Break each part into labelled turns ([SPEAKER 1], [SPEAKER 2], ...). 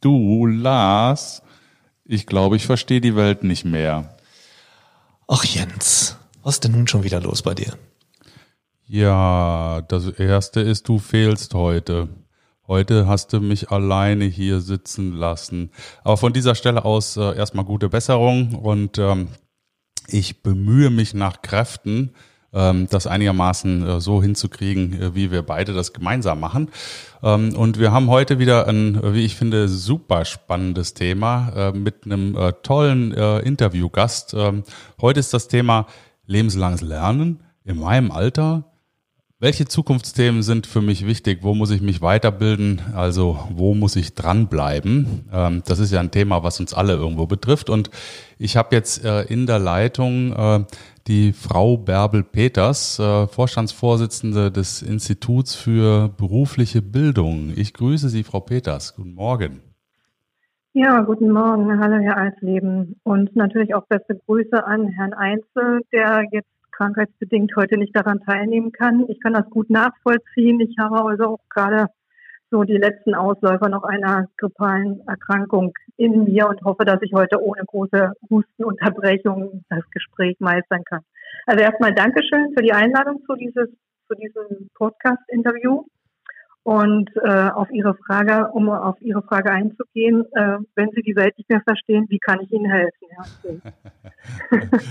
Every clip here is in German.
[SPEAKER 1] Du, Lars, ich glaube, ich verstehe die Welt nicht mehr.
[SPEAKER 2] Ach Jens, was ist denn nun schon wieder los bei dir?
[SPEAKER 1] Ja, das Erste ist, du fehlst heute. Heute hast du mich alleine hier sitzen lassen. Aber von dieser Stelle aus äh, erstmal gute Besserung und ähm, ich bemühe mich nach Kräften, das einigermaßen äh, so hinzukriegen, äh, wie wir beide das gemeinsam machen. Ähm, und wir haben heute wieder ein, wie ich finde, super spannendes Thema äh, mit einem äh, tollen äh, Interviewgast. Ähm, heute ist das Thema lebenslanges Lernen in meinem Alter. Welche Zukunftsthemen sind für mich wichtig? Wo muss ich mich weiterbilden? Also wo muss ich dranbleiben? Ähm, das ist ja ein Thema, was uns alle irgendwo betrifft. Und ich habe jetzt äh, in der Leitung äh, die Frau Bärbel Peters, äh, Vorstandsvorsitzende des Instituts für berufliche Bildung. Ich grüße Sie, Frau Peters. Guten Morgen.
[SPEAKER 3] Ja, guten Morgen. Hallo, Herr Eisleben. Und natürlich auch beste Grüße an Herrn Einzel, der jetzt krankheitsbedingt heute nicht daran teilnehmen kann. Ich kann das gut nachvollziehen. Ich habe also auch gerade so die letzten Ausläufer noch einer grippalen Erkrankung in mir und hoffe, dass ich heute ohne große Hustenunterbrechung das Gespräch meistern kann. Also erstmal Dankeschön für die Einladung zu, dieses, zu diesem Podcast-Interview. Und äh, auf Ihre Frage, um auf Ihre Frage einzugehen, äh, wenn Sie die Welt nicht mehr verstehen, wie kann ich Ihnen helfen?
[SPEAKER 1] Ja,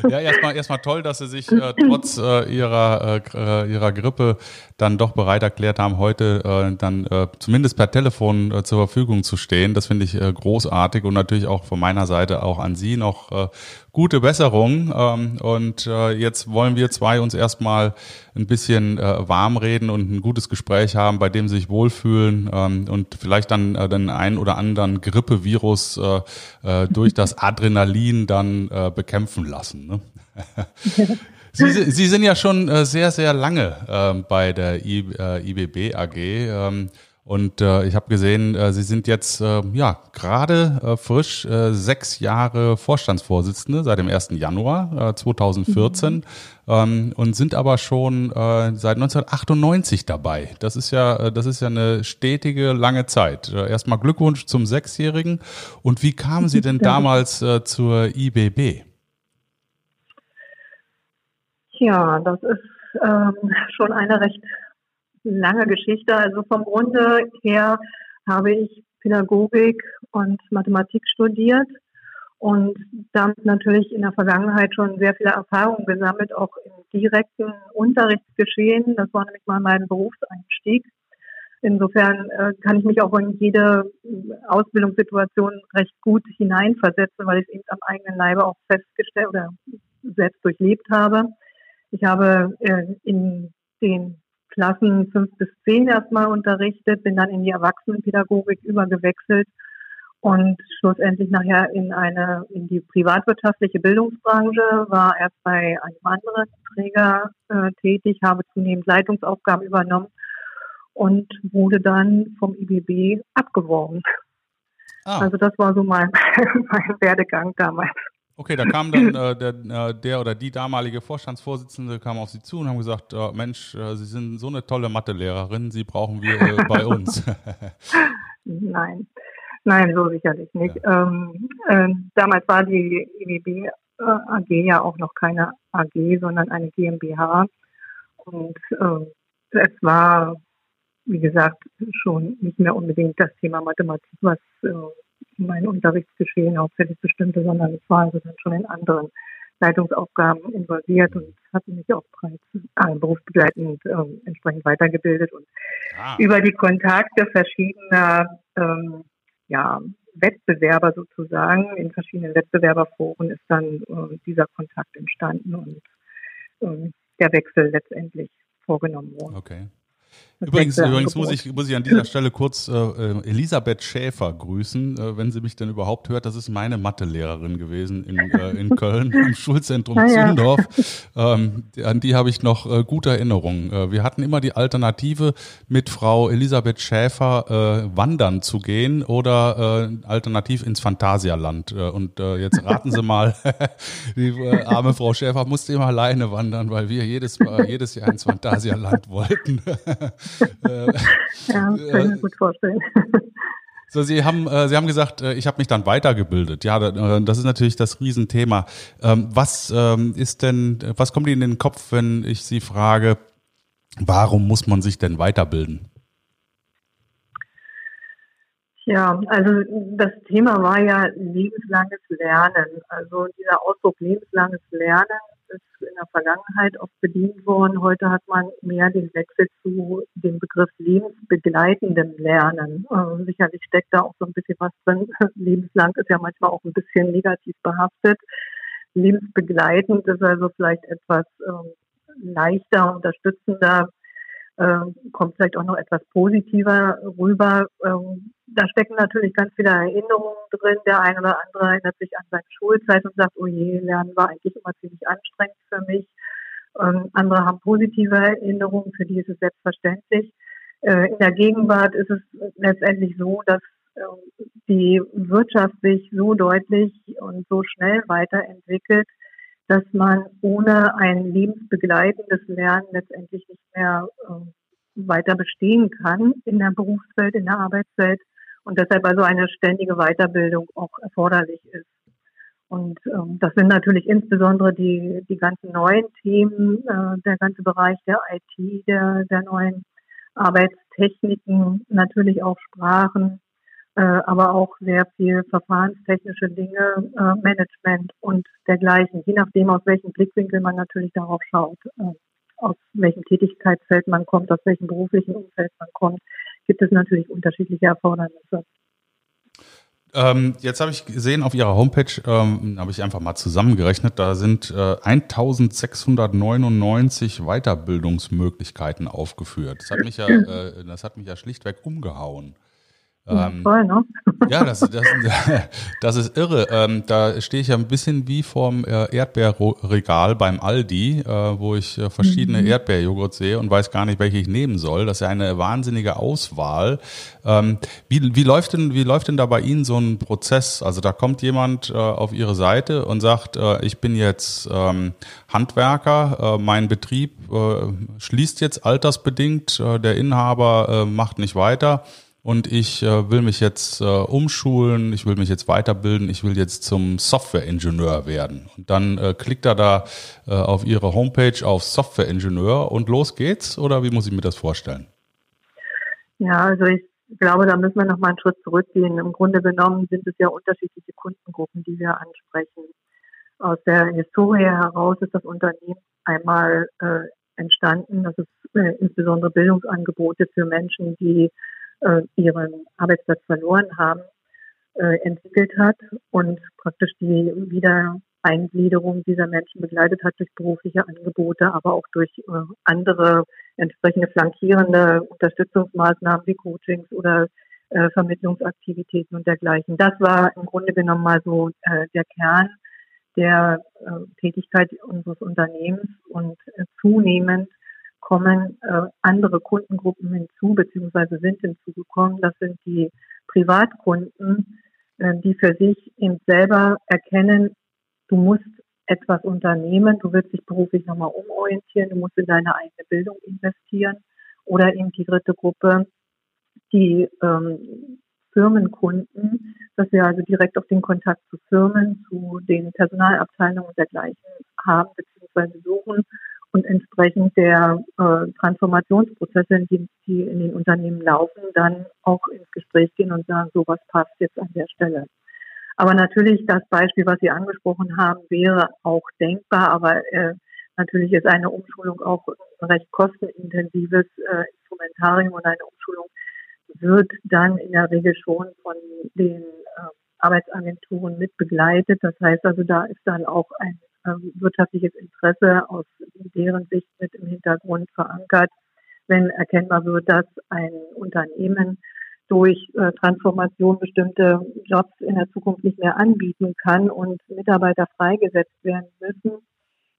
[SPEAKER 1] ja erstmal erstmal toll, dass Sie sich äh, trotz äh, ihrer, äh, ihrer Grippe dann doch bereit erklärt haben, heute äh, dann äh, zumindest per Telefon äh, zur Verfügung zu stehen. Das finde ich äh, großartig und natürlich auch von meiner Seite auch an Sie noch äh, gute Besserung. Ähm, und äh, jetzt wollen wir zwei uns erstmal ein bisschen äh, warm reden und ein gutes Gespräch haben, bei dem sie sich wohlfühlen ähm, und vielleicht dann äh, den einen oder anderen Grippevirus äh, äh, durch das Adrenalin dann äh, bekämpfen lassen. Ne? Sie, Sie sind ja schon äh, sehr, sehr lange äh, bei der I, äh, IBB AG. Ähm, und äh, ich habe gesehen, äh, Sie sind jetzt äh, ja gerade frisch sechs Jahre Vorstandsvorsitzende seit dem 1. Januar äh, 2014 mhm. ähm, und sind aber schon seit 1998 dabei. Das ist ja, das ist ja eine stetige lange Zeit. Erstmal Glückwunsch zum Sechsjährigen. Und wie kamen Sie denn damals zur IBB?
[SPEAKER 3] Ja, das ist ähm, schon eine recht lange Geschichte. Also vom Grunde her habe ich Pädagogik und Mathematik studiert und damit natürlich in der Vergangenheit schon sehr viele Erfahrungen gesammelt, auch im direkten Unterrichtsgeschehen. Das war nämlich mal mein Berufseinstieg. Insofern äh, kann ich mich auch in jede Ausbildungssituation recht gut hineinversetzen, weil ich es eben am eigenen Leibe auch festgestellt oder selbst durchlebt habe. Ich habe äh, in den Klassen fünf bis zehn erstmal unterrichtet, bin dann in die Erwachsenenpädagogik übergewechselt und schlussendlich nachher in eine, in die privatwirtschaftliche Bildungsbranche, war erst bei einem anderen Träger äh, tätig, habe zunehmend Leitungsaufgaben übernommen und wurde dann vom IBB abgeworben. Ah. Also das war so mein, mein Werdegang damals.
[SPEAKER 1] Okay, da kam dann äh, der, äh, der, oder die damalige Vorstandsvorsitzende kam auf Sie zu und haben gesagt, äh, Mensch, äh, Sie sind so eine tolle Mathelehrerin, Sie brauchen wir äh, bei uns.
[SPEAKER 3] Nein, nein, so sicherlich nicht. Ja. Ähm, ähm, damals war die IWB e AG ja auch noch keine AG, sondern eine GmbH. Und äh, es war, wie gesagt, schon nicht mehr unbedingt das Thema Mathematik, was mein Unterrichtsgeschehen hauptsächlich bestimmte, sondern ich war also dann schon in anderen Leitungsaufgaben involviert und hatte mich auch bereits äh, berufsbegleitend äh, entsprechend weitergebildet und ah. über die Kontakte verschiedener ähm, ja, Wettbewerber sozusagen in verschiedenen Wettbewerberforen ist dann äh, dieser Kontakt entstanden und äh, der Wechsel letztendlich vorgenommen worden.
[SPEAKER 1] Okay. Übrigens, übrigens muss, ich, muss ich an dieser Stelle kurz äh, äh, Elisabeth Schäfer grüßen, äh, wenn sie mich denn überhaupt hört. Das ist meine Mathelehrerin gewesen in, äh, in Köln im Schulzentrum ah, ja. Zündorf. Ähm, an die habe ich noch äh, gute Erinnerungen. Äh, wir hatten immer die Alternative, mit Frau Elisabeth Schäfer äh, wandern zu gehen oder äh, alternativ ins Phantasialand. Äh, und äh, jetzt raten Sie mal, die arme Frau Schäfer musste immer alleine wandern, weil wir jedes, jedes Jahr ins Phantasialand wollten.
[SPEAKER 3] ja, kann ich mir gut vorstellen.
[SPEAKER 1] So, Sie haben, äh, Sie haben gesagt, äh, ich habe mich dann weitergebildet. Ja, äh, das ist natürlich das Riesenthema. Ähm, was ähm, ist denn, was kommt Ihnen in den Kopf, wenn ich Sie frage, warum muss man sich denn weiterbilden?
[SPEAKER 3] Ja, also das Thema war ja lebenslanges Lernen. Also dieser Ausdruck lebenslanges Lernen ist in der Vergangenheit oft bedient worden. Heute hat man mehr den Wechsel zu dem Begriff lebensbegleitendem Lernen. Äh, sicherlich steckt da auch so ein bisschen was drin. Lebenslang ist ja manchmal auch ein bisschen negativ behaftet. Lebensbegleitend ist also vielleicht etwas äh, leichter, unterstützender ähm, kommt vielleicht auch noch etwas positiver rüber. Ähm, da stecken natürlich ganz viele Erinnerungen drin. Der eine oder andere erinnert sich an seine Schulzeit und sagt, oh je, Lernen war eigentlich immer ziemlich anstrengend für mich. Ähm, andere haben positive Erinnerungen, für die ist es selbstverständlich. Äh, in der Gegenwart ist es letztendlich so, dass äh, die Wirtschaft sich so deutlich und so schnell weiterentwickelt, dass man ohne ein lebensbegleitendes Lernen letztendlich nicht mehr äh, weiter bestehen kann in der Berufswelt, in der Arbeitswelt und deshalb also eine ständige Weiterbildung auch erforderlich ist. Und ähm, das sind natürlich insbesondere die, die ganzen neuen Themen, äh, der ganze Bereich der IT, der, der neuen Arbeitstechniken, natürlich auch Sprachen, aber auch sehr viel verfahrenstechnische Dinge, äh, Management und dergleichen, je nachdem, aus welchem Blickwinkel man natürlich darauf schaut, äh, aus welchem Tätigkeitsfeld man kommt, aus welchem beruflichen Umfeld man kommt, gibt es natürlich unterschiedliche Erfordernisse.
[SPEAKER 1] Ähm, jetzt habe ich gesehen auf Ihrer Homepage, ähm, habe ich einfach mal zusammengerechnet, da sind äh, 1699 Weiterbildungsmöglichkeiten aufgeführt. Das hat mich ja, äh, das hat mich ja schlichtweg umgehauen. Ähm, voll, ne? Ja, das, das, das ist irre. Ähm, da stehe ich ja ein bisschen wie vorm äh, Erdbeerregal beim Aldi, äh, wo ich äh, verschiedene mhm. Erdbeerjoghurt sehe und weiß gar nicht, welche ich nehmen soll. Das ist ja eine wahnsinnige Auswahl. Ähm, wie, wie, läuft denn, wie läuft denn da bei Ihnen so ein Prozess? Also da kommt jemand äh, auf Ihre Seite und sagt, ich bin jetzt ähm, Handwerker, mein Betrieb schließt jetzt altersbedingt, der Inhaber macht nicht weiter und ich äh, will mich jetzt äh, umschulen, ich will mich jetzt weiterbilden, ich will jetzt zum Software-Ingenieur werden. Und dann äh, klickt er da äh, auf Ihre Homepage auf Software-Ingenieur und los geht's oder wie muss ich mir das vorstellen?
[SPEAKER 3] Ja, also ich glaube, da müssen wir noch mal einen Schritt zurückgehen. Im Grunde genommen sind es ja unterschiedliche Kundengruppen, die wir ansprechen. Aus der Historie heraus ist das Unternehmen einmal äh, entstanden, dass es äh, insbesondere Bildungsangebote für Menschen, die äh, ihren Arbeitsplatz verloren haben, äh, entwickelt hat und praktisch die Wiedereingliederung dieser Menschen begleitet hat durch berufliche Angebote, aber auch durch äh, andere entsprechende flankierende Unterstützungsmaßnahmen wie Coachings oder äh, Vermittlungsaktivitäten und dergleichen. Das war im Grunde genommen mal so äh, der Kern der äh, Tätigkeit unseres Unternehmens und äh, zunehmend kommen äh, andere Kundengruppen hinzu, beziehungsweise sind hinzugekommen. Das sind die Privatkunden, äh, die für sich eben selber erkennen, du musst etwas unternehmen, du willst dich beruflich nochmal umorientieren, du musst in deine eigene Bildung investieren. Oder eben die dritte Gruppe, die ähm, Firmenkunden, dass wir also direkt auf den Kontakt zu Firmen, zu den Personalabteilungen und dergleichen haben, beziehungsweise suchen und entsprechend der äh, Transformationsprozesse, die, die in den Unternehmen laufen, dann auch ins Gespräch gehen und sagen, so was passt jetzt an der Stelle. Aber natürlich das Beispiel, was Sie angesprochen haben, wäre auch denkbar, aber äh, natürlich ist eine Umschulung auch ein recht kostenintensives äh, Instrumentarium und eine Umschulung wird dann in der Regel schon von den äh, Arbeitsagenturen mit begleitet. Das heißt also, da ist dann auch ein wirtschaftliches Interesse aus deren Sicht mit im Hintergrund verankert, wenn erkennbar wird, dass ein Unternehmen durch äh, Transformation bestimmte Jobs in der Zukunft nicht mehr anbieten kann und Mitarbeiter freigesetzt werden müssen,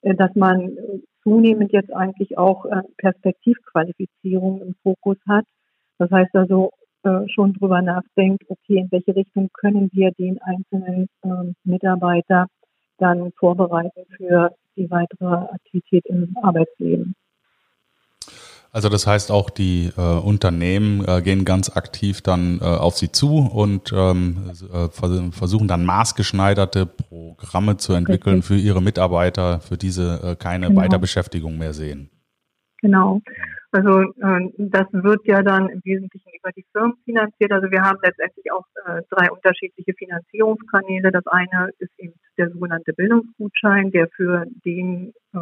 [SPEAKER 3] äh, dass man zunehmend jetzt eigentlich auch äh, Perspektivqualifizierung im Fokus hat. Das heißt also schon drüber nachdenkt, okay, in welche Richtung können wir den einzelnen ähm, Mitarbeiter dann vorbereiten für die weitere Aktivität im Arbeitsleben.
[SPEAKER 1] Also das heißt auch die äh, Unternehmen äh, gehen ganz aktiv dann äh, auf sie zu und ähm, äh, versuchen dann maßgeschneiderte Programme zu entwickeln Richtig. für ihre Mitarbeiter, für diese äh, keine genau. Weiterbeschäftigung mehr sehen.
[SPEAKER 3] Genau. Also äh, das wird ja dann im Wesentlichen über die Firmen finanziert. Also wir haben letztendlich auch äh, drei unterschiedliche Finanzierungskanäle. Das eine ist eben der sogenannte Bildungsgutschein, der für den äh,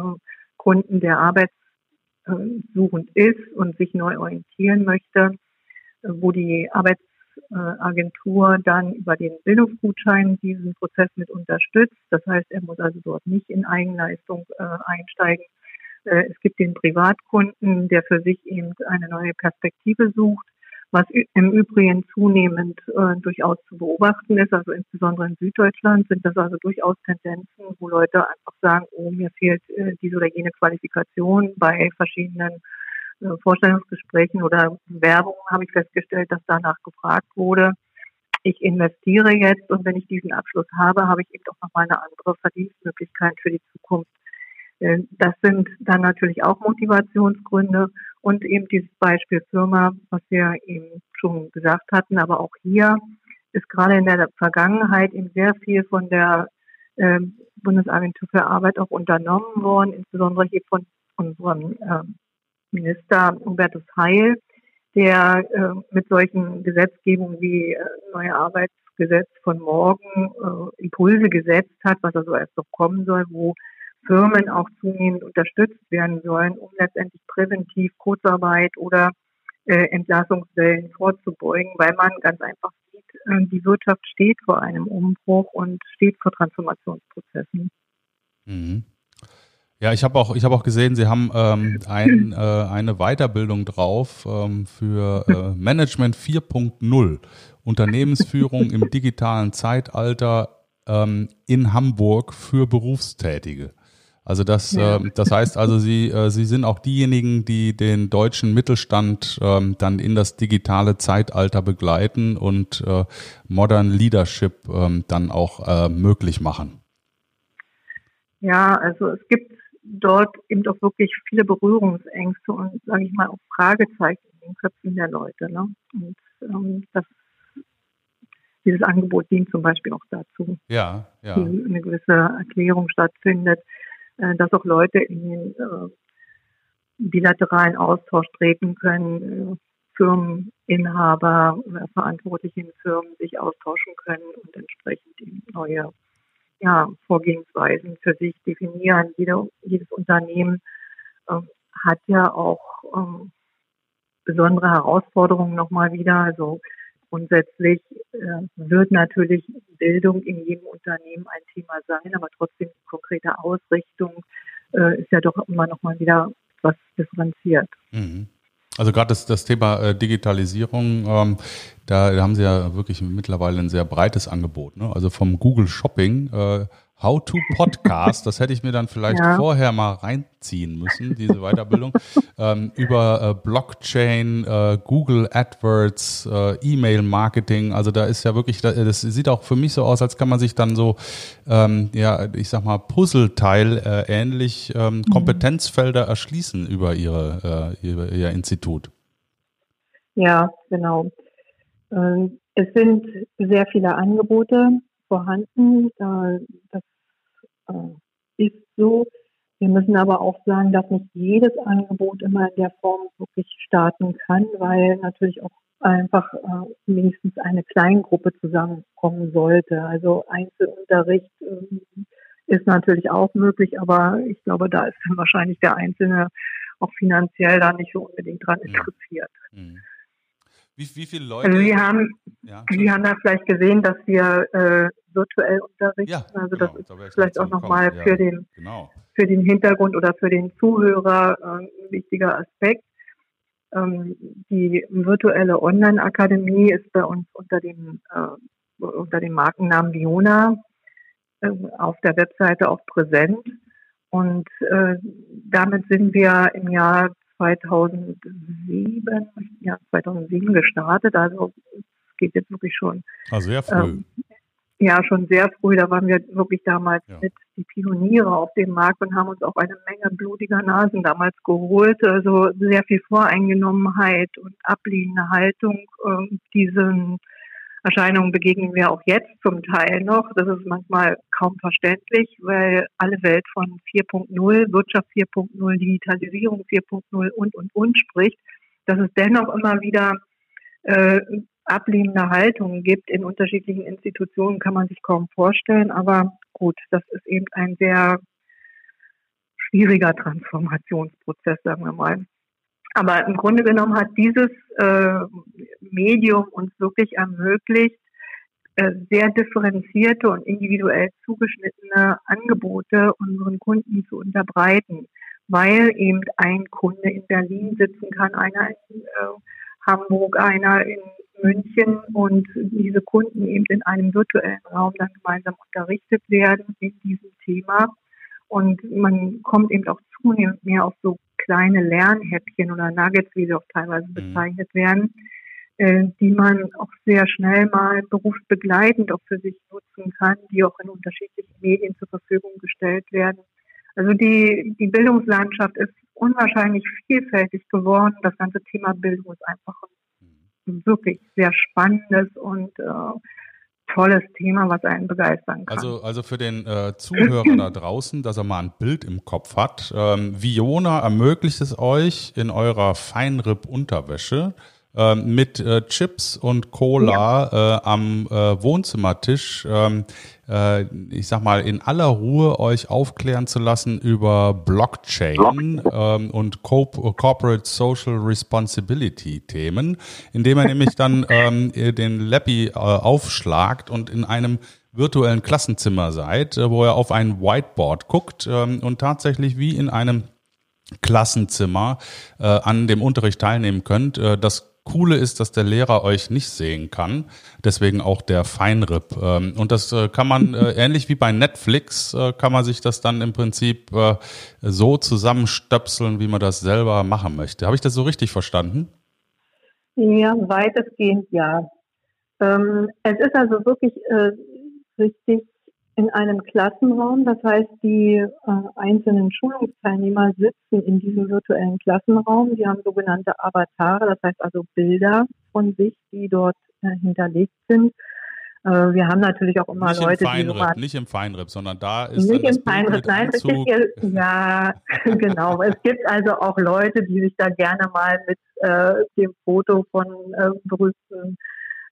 [SPEAKER 3] Kunden, der arbeitssuchend ist und sich neu orientieren möchte, äh, wo die Arbeitsagentur dann über den Bildungsgutschein diesen Prozess mit unterstützt. Das heißt, er muss also dort nicht in Eigenleistung äh, einsteigen, äh, es gibt den Privatkunden, der für sich eben eine neue Perspektive sucht, was im Übrigen zunehmend äh, durchaus zu beobachten ist. Also insbesondere in Süddeutschland sind das also durchaus Tendenzen, wo Leute einfach sagen, oh, mir fehlt äh, diese oder jene Qualifikation bei verschiedenen äh, Vorstellungsgesprächen oder Werbungen habe ich festgestellt, dass danach gefragt wurde. Ich investiere jetzt und wenn ich diesen Abschluss habe, habe ich eben auch nochmal eine andere Verdienstmöglichkeit für die Zukunft. Das sind dann natürlich auch Motivationsgründe und eben dieses Beispiel Firma, was wir eben schon gesagt hatten, aber auch hier ist gerade in der Vergangenheit eben sehr viel von der äh, Bundesagentur für Arbeit auch unternommen worden, insbesondere hier von unserem äh, Minister Hubertus Heil, der äh, mit solchen Gesetzgebungen wie äh, neue Arbeitsgesetz von morgen äh, Impulse gesetzt hat, was also erst noch kommen soll, wo Firmen auch zunehmend unterstützt werden sollen, um letztendlich präventiv Kurzarbeit oder äh, Entlassungswellen vorzubeugen, weil man ganz einfach sieht, äh, die Wirtschaft steht vor einem Umbruch und steht vor Transformationsprozessen.
[SPEAKER 1] Mhm. Ja, ich habe auch, habe auch gesehen, Sie haben ähm, ein, äh, eine Weiterbildung drauf ähm, für äh, Management 4.0, Unternehmensführung im digitalen Zeitalter ähm, in Hamburg für Berufstätige. Also das, ja. äh, das heißt also, Sie, äh, Sie sind auch diejenigen, die den deutschen Mittelstand ähm, dann in das digitale Zeitalter begleiten und äh, Modern Leadership ähm, dann auch äh, möglich machen.
[SPEAKER 3] Ja, also es gibt dort eben doch wirklich viele Berührungsängste und, sage ich mal, auch Fragezeichen in den Köpfen der Leute. Ne? Und ähm, das, dieses Angebot dient zum Beispiel auch dazu,
[SPEAKER 1] ja, ja.
[SPEAKER 3] eine gewisse Erklärung stattfindet dass auch Leute in den äh, bilateralen Austausch treten können, äh, Firmeninhaber Verantwortliche in Firmen sich austauschen können und entsprechend neue ja, Vorgehensweisen für sich definieren. Jede, jedes Unternehmen äh, hat ja auch ähm, besondere Herausforderungen nochmal wieder. Also Grundsätzlich äh, wird natürlich Bildung in jedem Unternehmen ein Thema sein, aber trotzdem die konkrete Ausrichtung äh, ist ja doch immer noch mal wieder was differenziert.
[SPEAKER 1] Mhm. Also gerade das, das Thema äh, Digitalisierung, ähm, da, haben Sie ja wirklich mittlerweile ein sehr breites Angebot. Ne? Also vom Google Shopping äh, How to Podcast, das hätte ich mir dann vielleicht ja. vorher mal reinziehen müssen, diese Weiterbildung, ähm, über äh, Blockchain, äh, Google AdWords, äh, E-Mail-Marketing. Also da ist ja wirklich, das sieht auch für mich so aus, als kann man sich dann so, ähm, ja, ich sag mal, Puzzleteil äh, ähnlich ähm, mhm. Kompetenzfelder erschließen über ihre, äh, ihr, ihr Institut.
[SPEAKER 3] Ja, genau. Ähm, es sind sehr viele Angebote vorhanden. Das äh, ist so. Wir müssen aber auch sagen, dass nicht jedes Angebot immer in der Form wirklich starten kann, weil natürlich auch einfach äh, mindestens eine Kleingruppe zusammenkommen sollte. Also Einzelunterricht äh, ist natürlich auch möglich, aber ich glaube, da ist dann wahrscheinlich der Einzelne auch finanziell da nicht so unbedingt dran mhm. interessiert. Mhm.
[SPEAKER 1] Wie, wie viele Leute?
[SPEAKER 3] Also Sie haben, ja, Sie haben da vielleicht gesehen, dass wir äh, virtuell unterrichten. Ja, also das genau, ist vielleicht auch nochmal ja, für den genau. für den Hintergrund oder für den Zuhörer äh, ein wichtiger Aspekt. Ähm, die virtuelle Online-Akademie ist bei uns unter dem äh, unter dem Markennamen Viona äh, auf der Webseite auch präsent. Und äh, damit sind wir im Jahr 2007, ja, 2007 gestartet. Also es geht jetzt wirklich schon.
[SPEAKER 1] Also sehr früh. Ähm,
[SPEAKER 3] Ja, schon sehr früh. Da waren wir wirklich damals
[SPEAKER 1] Ja.
[SPEAKER 3] mit die Pioniere auf dem Markt und haben uns auch eine Menge blutiger Nasen damals geholt. Also sehr viel Voreingenommenheit und ablehnende Haltung. Ähm, diesen Erscheinungen begegnen wir auch jetzt zum Teil noch. Das ist manchmal kaum verständlich, weil alle Welt von 4.0, Wirtschaft 4.0, Digitalisierung 4.0 und, und, und spricht, dass es dennoch immer wieder äh, ablehnende Haltungen gibt in unterschiedlichen Institutionen, kann man sich kaum vorstellen. Aber gut, das ist eben ein sehr schwieriger Transformationsprozess, sagen wir mal. Aber im Grunde genommen hat dieses äh, Medium uns wirklich ermöglicht, äh, sehr differenzierte und individuell zugeschnittene Angebote unseren Kunden zu unterbreiten, weil eben ein Kunde in Berlin sitzen kann, einer in äh, Hamburg, einer in München und diese Kunden eben in einem virtuellen Raum dann gemeinsam unterrichtet werden in diesem Thema. Und man kommt eben auch zunehmend mehr auf so kleine Lernhäppchen oder Nuggets, wie sie auch teilweise bezeichnet werden, äh, die man auch sehr schnell mal berufsbegleitend auch für sich nutzen kann, die auch in unterschiedlichen Medien zur Verfügung gestellt werden. Also die, die Bildungslandschaft ist unwahrscheinlich vielfältig geworden. Das ganze Thema Bildung ist einfach ein wirklich sehr spannendes und äh, tolles Thema, was einen begeistern kann.
[SPEAKER 1] Also, also für den äh, Zuhörer da draußen, dass er mal ein Bild im Kopf hat. Ähm, Viona ermöglicht es euch in eurer Feinripp-Unterwäsche mit äh, Chips und Cola äh, am äh, Wohnzimmertisch, ähm, äh, ich sag mal, in aller Ruhe euch aufklären zu lassen über Blockchain ähm, und Co Corporate Social Responsibility Themen, indem er nämlich dann ähm, den Lappy äh, aufschlagt und in einem virtuellen Klassenzimmer seid, äh, wo er auf ein Whiteboard guckt ähm, und tatsächlich wie in einem Klassenzimmer äh, an dem Unterricht teilnehmen könnt. Äh, das Coole ist, dass der Lehrer euch nicht sehen kann, deswegen auch der Feinripp. Ähm, und das äh, kann man äh, ähnlich wie bei Netflix äh, kann man sich das dann im Prinzip äh, so zusammenstöpseln, wie man das selber machen möchte. Habe ich das so richtig verstanden?
[SPEAKER 3] Ja, weitestgehend ja. Ähm, es ist also wirklich äh, richtig in einem Klassenraum. Das heißt, die äh, einzelnen Schulungsteilnehmer sitzen in diesem virtuellen Klassenraum. Die haben sogenannte Avatare, das heißt also Bilder von sich, die dort äh, hinterlegt sind. Äh, wir haben natürlich auch immer
[SPEAKER 1] nicht
[SPEAKER 3] Leute,
[SPEAKER 1] im Feinripp,
[SPEAKER 3] die immer
[SPEAKER 1] nicht im Feinripp, sondern da ist
[SPEAKER 3] nicht im Feinripp, nein,
[SPEAKER 1] Anzug.
[SPEAKER 3] richtig, ja, genau. Es gibt also auch Leute, die sich da gerne mal mit äh, dem Foto von äh, berühmten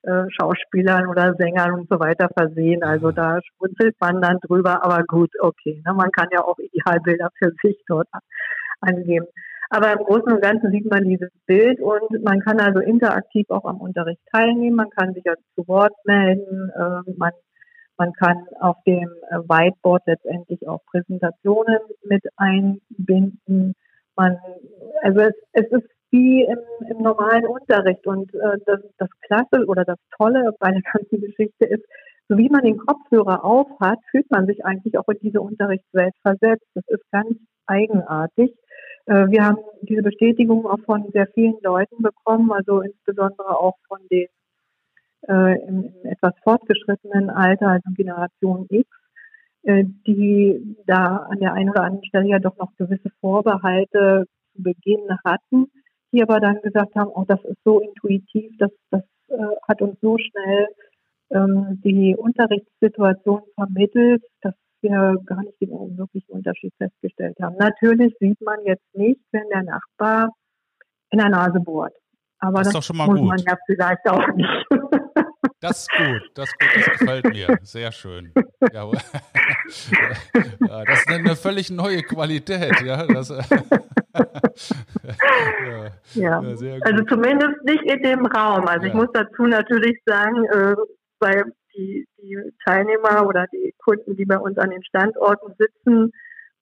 [SPEAKER 3] äh, Schauspielern oder Sängern und so weiter versehen. Also da schmunzelt man dann drüber, aber gut, okay. Ne? Man kann ja auch Idealbilder für sich dort angeben. Aber im Großen und Ganzen sieht man dieses Bild und man kann also interaktiv auch am Unterricht teilnehmen. Man kann sich also zu Wort melden. Äh, man, man kann auf dem äh, Whiteboard letztendlich auch Präsentationen mit einbinden. Man, also es, es ist wie im, im normalen Unterricht und äh, das, das Klasse oder das Tolle bei der ganzen Geschichte ist, so wie man den Kopfhörer aufhat, fühlt man sich eigentlich auch in diese Unterrichtswelt versetzt. Das ist ganz eigenartig. Äh, wir haben diese Bestätigung auch von sehr vielen Leuten bekommen, also insbesondere auch von den äh, im, im etwas fortgeschrittenen Alter, also Generation X, äh, die da an der einen oder anderen Stelle ja doch noch gewisse Vorbehalte zu Beginn hatten, die aber dann gesagt haben, oh, das ist so intuitiv, das, das äh, hat uns so schnell ähm, die Unterrichtssituation vermittelt, dass wir gar nicht den wirklichen Unterschied festgestellt haben. Natürlich sieht man jetzt nicht, wenn der Nachbar in der Nase bohrt. Aber
[SPEAKER 1] Das ist
[SPEAKER 3] das,
[SPEAKER 1] doch schon mal
[SPEAKER 3] muss
[SPEAKER 1] gut.
[SPEAKER 3] man ja vielleicht auch nicht.
[SPEAKER 1] Das ist gut, das ist gut, das gefällt mir. Sehr schön. Ja, ja, das ist eine völlig neue Qualität, ja. Das, ja,
[SPEAKER 3] Ja, also zumindest nicht in dem Raum. Also ich muss dazu natürlich sagen, äh, weil die, die Teilnehmer oder die Kunden, die bei uns an den Standorten sitzen,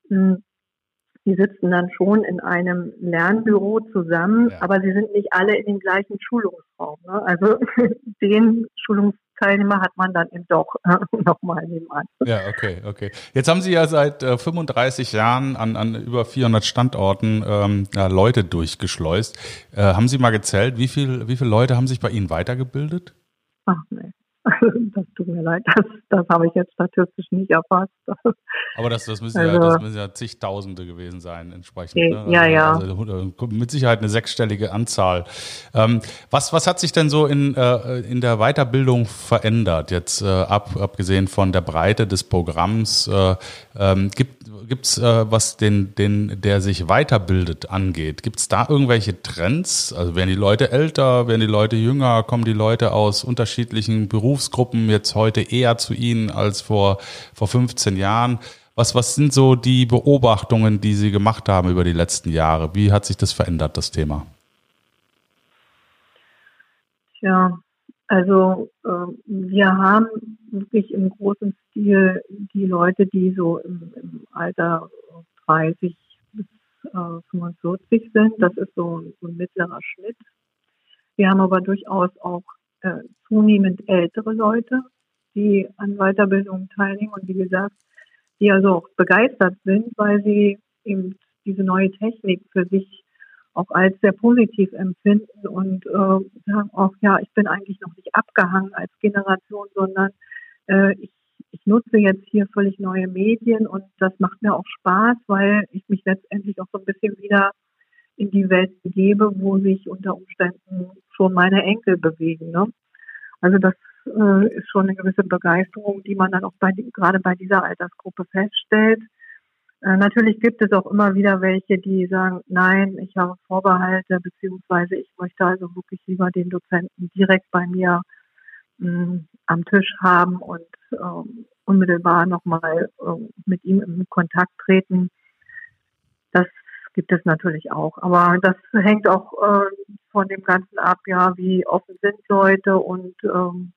[SPEAKER 3] mh, die sitzen dann schon in einem Lernbüro zusammen,
[SPEAKER 1] Ja.
[SPEAKER 3] aber sie sind nicht alle in dem gleichen Schulungsraum. Ne? Also den Schulungsteilnehmer hat man dann eben doch äh, nochmal nebenan.
[SPEAKER 1] Ja, okay, okay. Jetzt haben Sie ja seit äh, 35 Jahren an, an über 400 Standorten ähm, ja, Leute durchgeschleust. Äh, haben Sie mal gezählt, wie viel, wie viele Leute haben sich bei Ihnen weitergebildet?
[SPEAKER 3] Ach nee. Das tut mir leid, das, das habe ich jetzt statistisch nicht erfasst.
[SPEAKER 1] Aber das, das, müssen, also, ja, das müssen ja zigtausende gewesen sein, entsprechend.
[SPEAKER 3] Ne? Also, ja, ja.
[SPEAKER 1] Also, mit Sicherheit eine sechsstellige Anzahl. Ähm, was, was hat sich denn so in, äh, in der Weiterbildung verändert, jetzt äh, ab, abgesehen von der Breite des Programms? Äh, ähm, gibt es, äh, was den, den, der sich weiterbildet, angeht? Gibt es da irgendwelche Trends? Also werden die Leute älter, werden die Leute jünger, kommen die Leute aus unterschiedlichen Berufsgruppen jetzt heute eher zu Ihnen als vor, vor 15 Jahren? Was, was sind so die Beobachtungen, die Sie gemacht haben über die letzten Jahre? Wie hat sich das verändert, das Thema?
[SPEAKER 3] Ja, also äh, wir haben wirklich im großen Stil die Leute, die so im, im Alter 30 bis äh, 45 sind. Das ist so, so, ein mittlerer Schnitt. Wir haben aber durchaus auch äh, zunehmend ältere Leute, die an Weiterbildung teilnehmen und wie gesagt, die also auch begeistert sind, weil sie eben diese neue Technik für sich auch als sehr positiv empfinden und äh, sagen auch, ja, ich bin eigentlich noch nicht abgehangen als Generation, sondern äh, ich, ich nutze jetzt hier völlig neue Medien und das macht mir auch Spaß, weil ich mich letztendlich auch so ein bisschen wieder in die Welt begebe, wo sich unter Umständen schon meine Enkel bewegen. Ne? Also das äh, ist schon eine gewisse Begeisterung, die man dann auch bei, gerade bei dieser Altersgruppe feststellt. Äh, natürlich gibt es auch immer wieder welche, die sagen, nein, ich habe Vorbehalte, beziehungsweise ich möchte also wirklich lieber den Dozenten direkt bei mir mh, hm, am Tisch haben und ähm, unmittelbar nochmal äh, mit ihm in Kontakt treten. Das gibt es natürlich auch. Aber das hängt auch äh, von dem Ganzen ab, ja, wie offen sind Leute und ähm,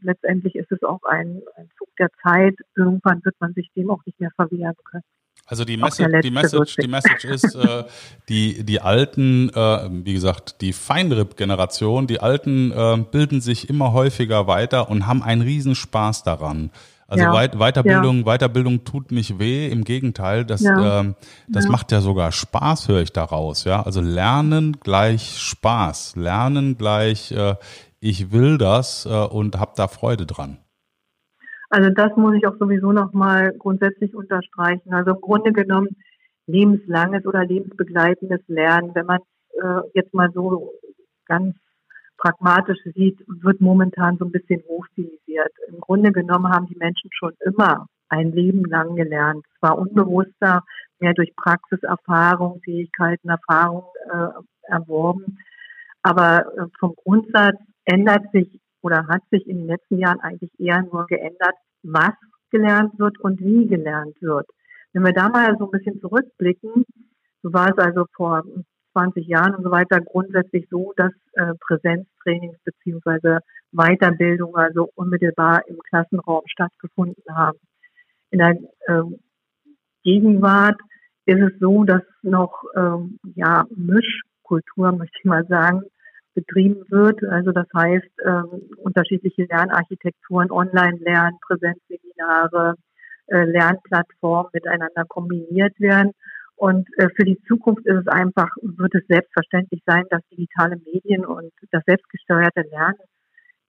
[SPEAKER 3] letztendlich ist es auch ein, ein Zug der Zeit. Irgendwann wird man sich dem auch nicht mehr verwehren können.
[SPEAKER 1] Also die Message, die Message, die Message ist, äh, die, die alten, äh, wie gesagt, die Feinripp-Generation, die Alten äh, bilden sich immer häufiger weiter und haben einen Riesenspaß daran. Also ja. Weit Weiterbildung, ja. Weiterbildung tut nicht weh, im Gegenteil, das, ja. ähm, das macht ja sogar Spaß, höre ich daraus. Ja, also Lernen gleich Spaß, Lernen gleich, äh, ich will das äh, und habe da Freude dran.
[SPEAKER 3] Also das muss ich auch sowieso nochmal grundsätzlich unterstreichen. Also im Grunde genommen lebenslanges oder lebensbegleitendes Lernen, wenn man äh, jetzt mal so ganz pragmatisch sieht, wird momentan so ein bisschen hochstilisiert. Im Grunde genommen haben die Menschen schon immer ein Leben lang gelernt. Zwar unbewusster, mehr durch Praxiserfahrung, Fähigkeiten, Erfahrung äh, erworben. Aber äh, vom Grundsatz ändert sich oder hat sich in den letzten Jahren eigentlich eher nur geändert, was gelernt wird und wie gelernt wird. Wenn wir da mal so ein bisschen zurückblicken, so war es also vor 20 Jahren und so weiter grundsätzlich so, dass äh, Präsenztrainings beziehungsweise Weiterbildung also unmittelbar im Klassenraum stattgefunden haben. In der äh, Gegenwart ist es so, dass noch ähm, ja Mischkultur, möchte ich mal sagen, betrieben wird. Also das heißt, ähm, unterschiedliche Lernarchitekturen, Online-Lernen, Präsenzseminare, äh, Lernplattformen miteinander kombiniert werden. Und äh, für die Zukunft ist es einfach, wird es selbstverständlich sein, dass digitale Medien und das selbstgesteuerte Lernen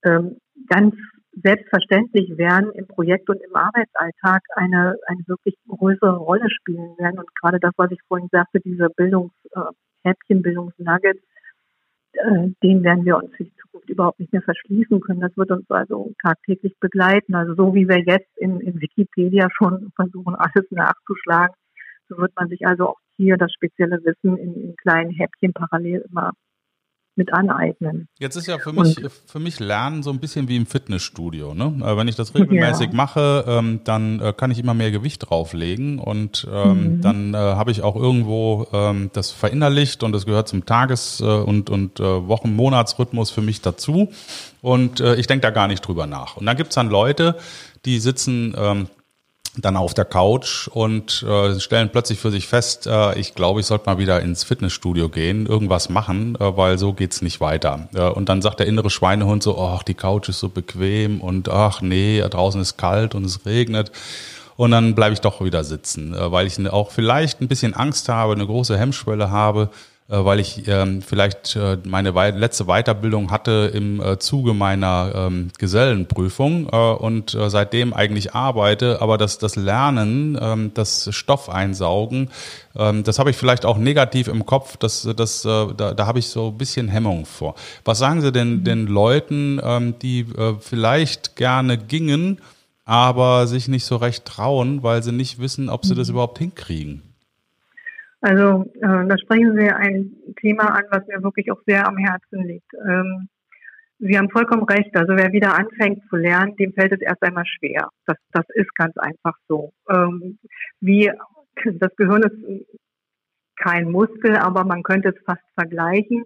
[SPEAKER 3] ähm, ganz selbstverständlich werden im Projekt und im Arbeitsalltag eine, eine wirklich größere Rolle spielen werden. Und gerade das, was ich vorhin sagte, diese Bildungshäppchen, äh, Bildungsnuggets, äh, den werden wir uns für die Zukunft überhaupt nicht mehr verschließen können. Das wird uns also tagtäglich begleiten. Also so wie wir jetzt in, in Wikipedia schon versuchen, alles nachzuschlagen, so wird man sich also auch hier das spezielle Wissen in, in kleinen Häppchen parallel immer mit aneignen.
[SPEAKER 1] Jetzt ist ja für mich, und, für mich Lernen so ein bisschen wie im Fitnessstudio. Ne? Äh, wenn ich das regelmäßig ja. mache, ähm, dann äh, kann ich immer mehr Gewicht drauflegen und ähm, mhm. dann äh, habe ich auch irgendwo ähm, das verinnerlicht und das gehört zum Tages- und, und Wochen-, Monatsrhythmus für mich dazu. Und ich denke da gar nicht drüber nach. Und dann gibt's dann Leute, die sitzen dann auf der Couch und äh, stellen plötzlich für sich fest, äh, ich glaube, ich sollte mal wieder ins Fitnessstudio gehen, irgendwas machen, äh, weil so geht's nicht weiter. Äh, und dann sagt der innere Schweinehund so, ach, die Couch ist so bequem und ach nee, draußen ist kalt und es regnet. Und dann bleibe ich doch wieder sitzen, äh, weil ich auch vielleicht ein bisschen Angst habe, eine große Hemmschwelle habe, äh, weil ich ähm, vielleicht äh, meine letzte Weiterbildung hatte im äh, Zuge meiner ähm, Gesellenprüfung äh, und äh, seitdem eigentlich arbeite, aber das, das Lernen, ähm, das Stoffeinsaugen, ähm, das habe ich vielleicht auch negativ im Kopf, das, das, äh, da, da habe ich so ein bisschen Hemmung vor. Was sagen Sie denn mhm. den Leuten, ähm, die äh, vielleicht gerne gingen, aber sich nicht so recht trauen, weil sie nicht wissen, ob sie das mhm. überhaupt hinkriegen?
[SPEAKER 3] Also äh, da sprechen Sie ein Thema an, was mir wirklich auch sehr am Herzen liegt. Ähm, Sie haben vollkommen recht. Also wer wieder anfängt zu lernen, dem fällt es erst einmal schwer. Das, das ist ganz einfach so. Ähm, wie das Gehirn ist kein Muskel, aber man könnte es fast vergleichen.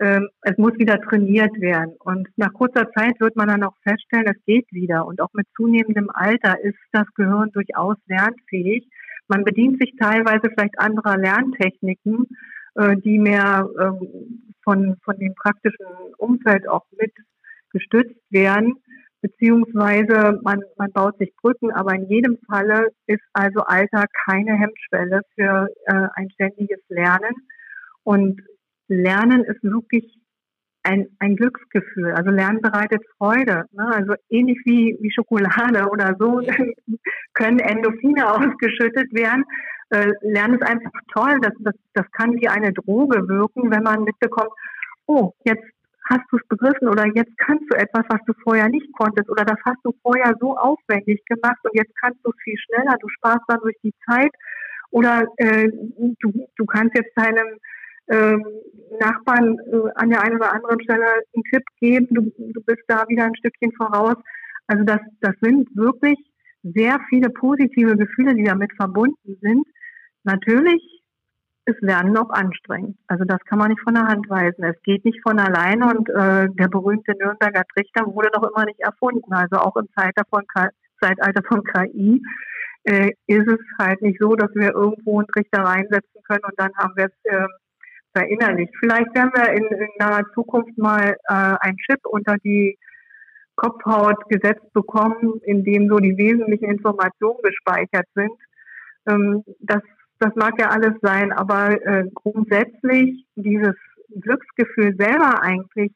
[SPEAKER 3] Ähm, es muss wieder trainiert werden. Und nach kurzer Zeit wird man dann auch feststellen, es geht wieder. Und auch mit zunehmendem Alter ist das Gehirn durchaus lernfähig. Man bedient sich teilweise vielleicht anderer Lerntechniken, äh, die mehr ähm, von, von dem praktischen Umfeld auch mit gestützt werden, beziehungsweise man, man baut sich Brücken, aber in jedem Falle ist also Alter keine Hemmschwelle für äh, ein ständiges Lernen. Und Lernen ist wirklich ein, ein Glücksgefühl. Also Lernen bereitet Freude. Ne? Also ähnlich wie, wie Schokolade oder so können Endorphine ausgeschüttet werden. Äh, Lernen ist einfach toll. Das, das, das kann wie eine Droge wirken, wenn man mitbekommt, oh, jetzt hast du es begriffen oder jetzt kannst du etwas, was du vorher nicht konntest oder das hast du vorher so aufwendig gemacht und jetzt kannst du es viel schneller, du sparst dann durch die Zeit oder äh, du, du kannst jetzt deinem ähm, Nachbarn äh, an der einen oder anderen Stelle einen Tipp geben. Du, du bist da wieder ein Stückchen voraus. Also das, das sind wirklich sehr viele positive Gefühle, die damit verbunden sind. Natürlich ist Lernen auch anstrengend. Also das kann man nicht von der Hand weisen. Es geht nicht von alleine und äh, der berühmte Nürnberger Trichter wurde noch immer nicht erfunden. Also auch im Zeitalter von, Zeitalter von KI äh, ist es halt nicht so, dass wir irgendwo einen Trichter reinsetzen können und dann haben wir es äh, verinnerlicht. Vielleicht werden wir in, in naher Zukunft mal äh, ein Chip unter die Kopfhaut gesetzt bekommen, in dem so die wesentlichen Informationen gespeichert sind. Ähm, das, das mag ja alles sein, aber äh, grundsätzlich dieses Glücksgefühl selber eigentlich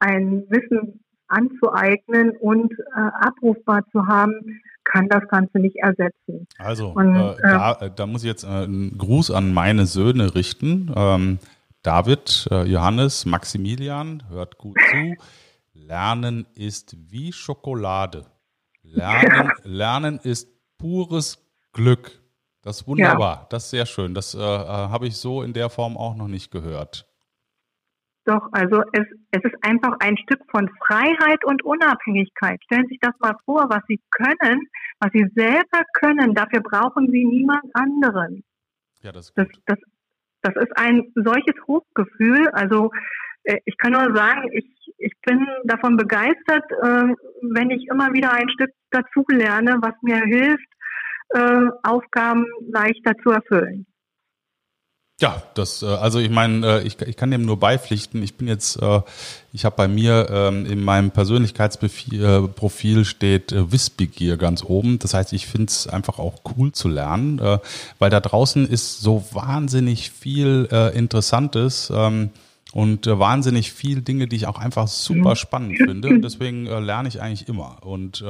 [SPEAKER 3] ein Wissen anzueignen und äh, abrufbar zu haben, kann das Ganze nicht ersetzen.
[SPEAKER 1] Also, und, äh, da, äh, da, muss ich jetzt äh, einen Gruß an meine Söhne richten. Ähm, David, äh, Johannes, Maximilian, hört gut zu. Lernen ist wie Schokolade. Lernen, Lernen ist pures Glück. Das ist wunderbar. Ja. Das ist sehr schön. Das äh, äh, habe ich so in der Form auch noch nicht gehört.
[SPEAKER 3] Doch, also es, es ist einfach ein Stück von Freiheit und Unabhängigkeit. Stellen Sie sich das mal vor, was Sie können, was Sie selber können. Dafür brauchen Sie niemand anderen. Ja, das ist. Das, das, das ist ein solches Hochgefühl. Also äh, ich kann nur sagen, ich, ich bin davon begeistert, äh, wenn ich immer wieder ein Stück dazu lerne, was mir hilft, äh, Aufgaben leichter zu erfüllen.
[SPEAKER 1] Ja, das, äh, also ich meine, äh, ich, ich kann dem nur beipflichten. Ich bin jetzt, äh, ich habe bei mir ähm, in meinem Persönlichkeitsprofil steht Wissbegier ganz oben. Das heißt, ich finde es einfach auch cool zu lernen, weil da draußen ist so wahnsinnig viel Interessantes ähm, und wahnsinnig viel Dinge, die ich auch einfach super mhm. spannend finde. Und deswegen lerne ich eigentlich immer. Und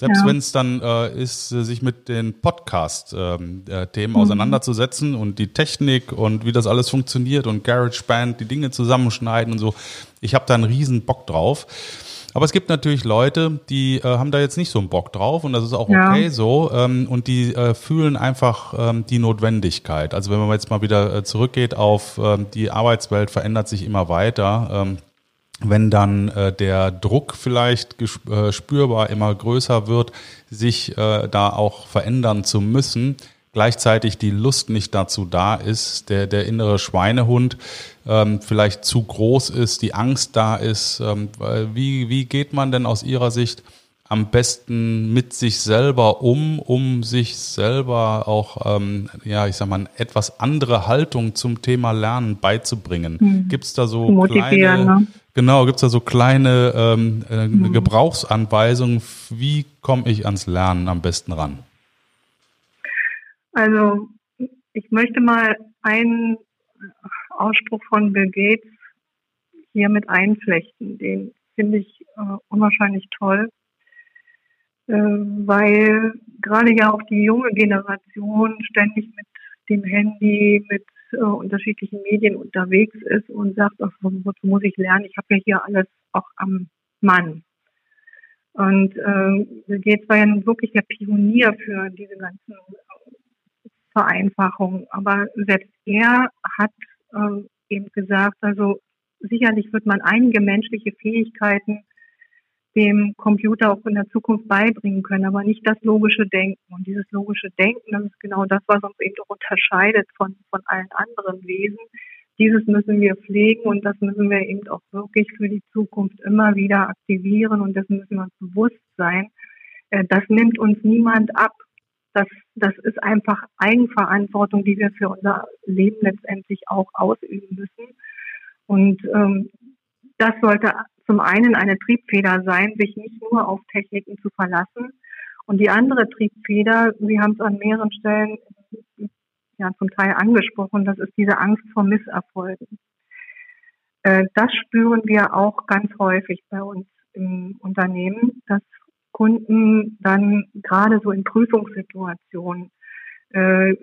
[SPEAKER 1] selbst ja. wenn es dann äh, ist, äh, sich mit den Podcast-Themen ähm, mhm. auseinanderzusetzen und die Technik und wie das alles funktioniert und GarageBand, die Dinge zusammenschneiden und so. Ich habe da einen riesen Bock drauf. Aber es gibt natürlich Leute, die äh, haben da jetzt nicht so einen Bock drauf und das ist auch okay ja. so ähm, und die äh, fühlen einfach ähm, die Notwendigkeit. Also wenn man jetzt mal wieder äh, zurückgeht auf ähm, die Arbeitswelt verändert sich immer weiter. Ähm, wenn dann äh, der Druck vielleicht äh, spürbar immer größer wird, sich äh, da auch verändern zu müssen, gleichzeitig die Lust nicht dazu da ist, der, der innere Schweinehund ähm, vielleicht zu groß ist, die Angst da ist. Ähm, wie, wie geht man denn aus Ihrer Sicht am besten mit sich selber um, um sich selber auch, ähm, ja, ich sag mal, etwas andere Haltung zum Thema Lernen beizubringen? Mhm. Gibt es da so kleine, ne? Genau, gibt es da so kleine ähm, äh, mhm. Gebrauchsanweisungen, wie komme ich ans Lernen am besten ran?
[SPEAKER 3] Also ich möchte mal einen Ausspruch von Bill Gates hier mit einflechten. Den finde ich äh, unwahrscheinlich toll, äh, weil gerade ja auch die junge Generation ständig mit dem Handy, mit äh, unterschiedlichen Medien unterwegs ist und sagt, ach, wozu muss ich lernen? Ich habe ja hier alles auch am Mann. Und äh, Gates war ja wirklich der Pionier für diese ganzen Vereinfachungen. Aber selbst er hat äh, eben gesagt, also sicherlich wird man einige menschliche Fähigkeiten dem Computer auch in der Zukunft beibringen können, aber nicht das logische Denken. Und dieses logische Denken, das ist genau das, was uns eben auch unterscheidet von, von allen anderen Wesen. Dieses müssen wir pflegen und das müssen wir eben auch wirklich für die Zukunft immer wieder aktivieren und dessen müssen wir uns bewusst sein. Äh, das nimmt uns niemand ab. Das, das ist einfach Eigenverantwortung, die wir für unser Leben letztendlich auch ausüben müssen. Und ähm, das sollte zum einen eine Triebfeder sein, sich nicht nur auf Techniken zu verlassen. Und die andere Triebfeder, Sie haben es an mehreren Stellen ja zum Teil angesprochen, das ist diese Angst vor Misserfolgen. Äh, das spüren wir auch ganz häufig bei uns im Unternehmen, dass Kunden dann gerade so in Prüfungssituationen äh,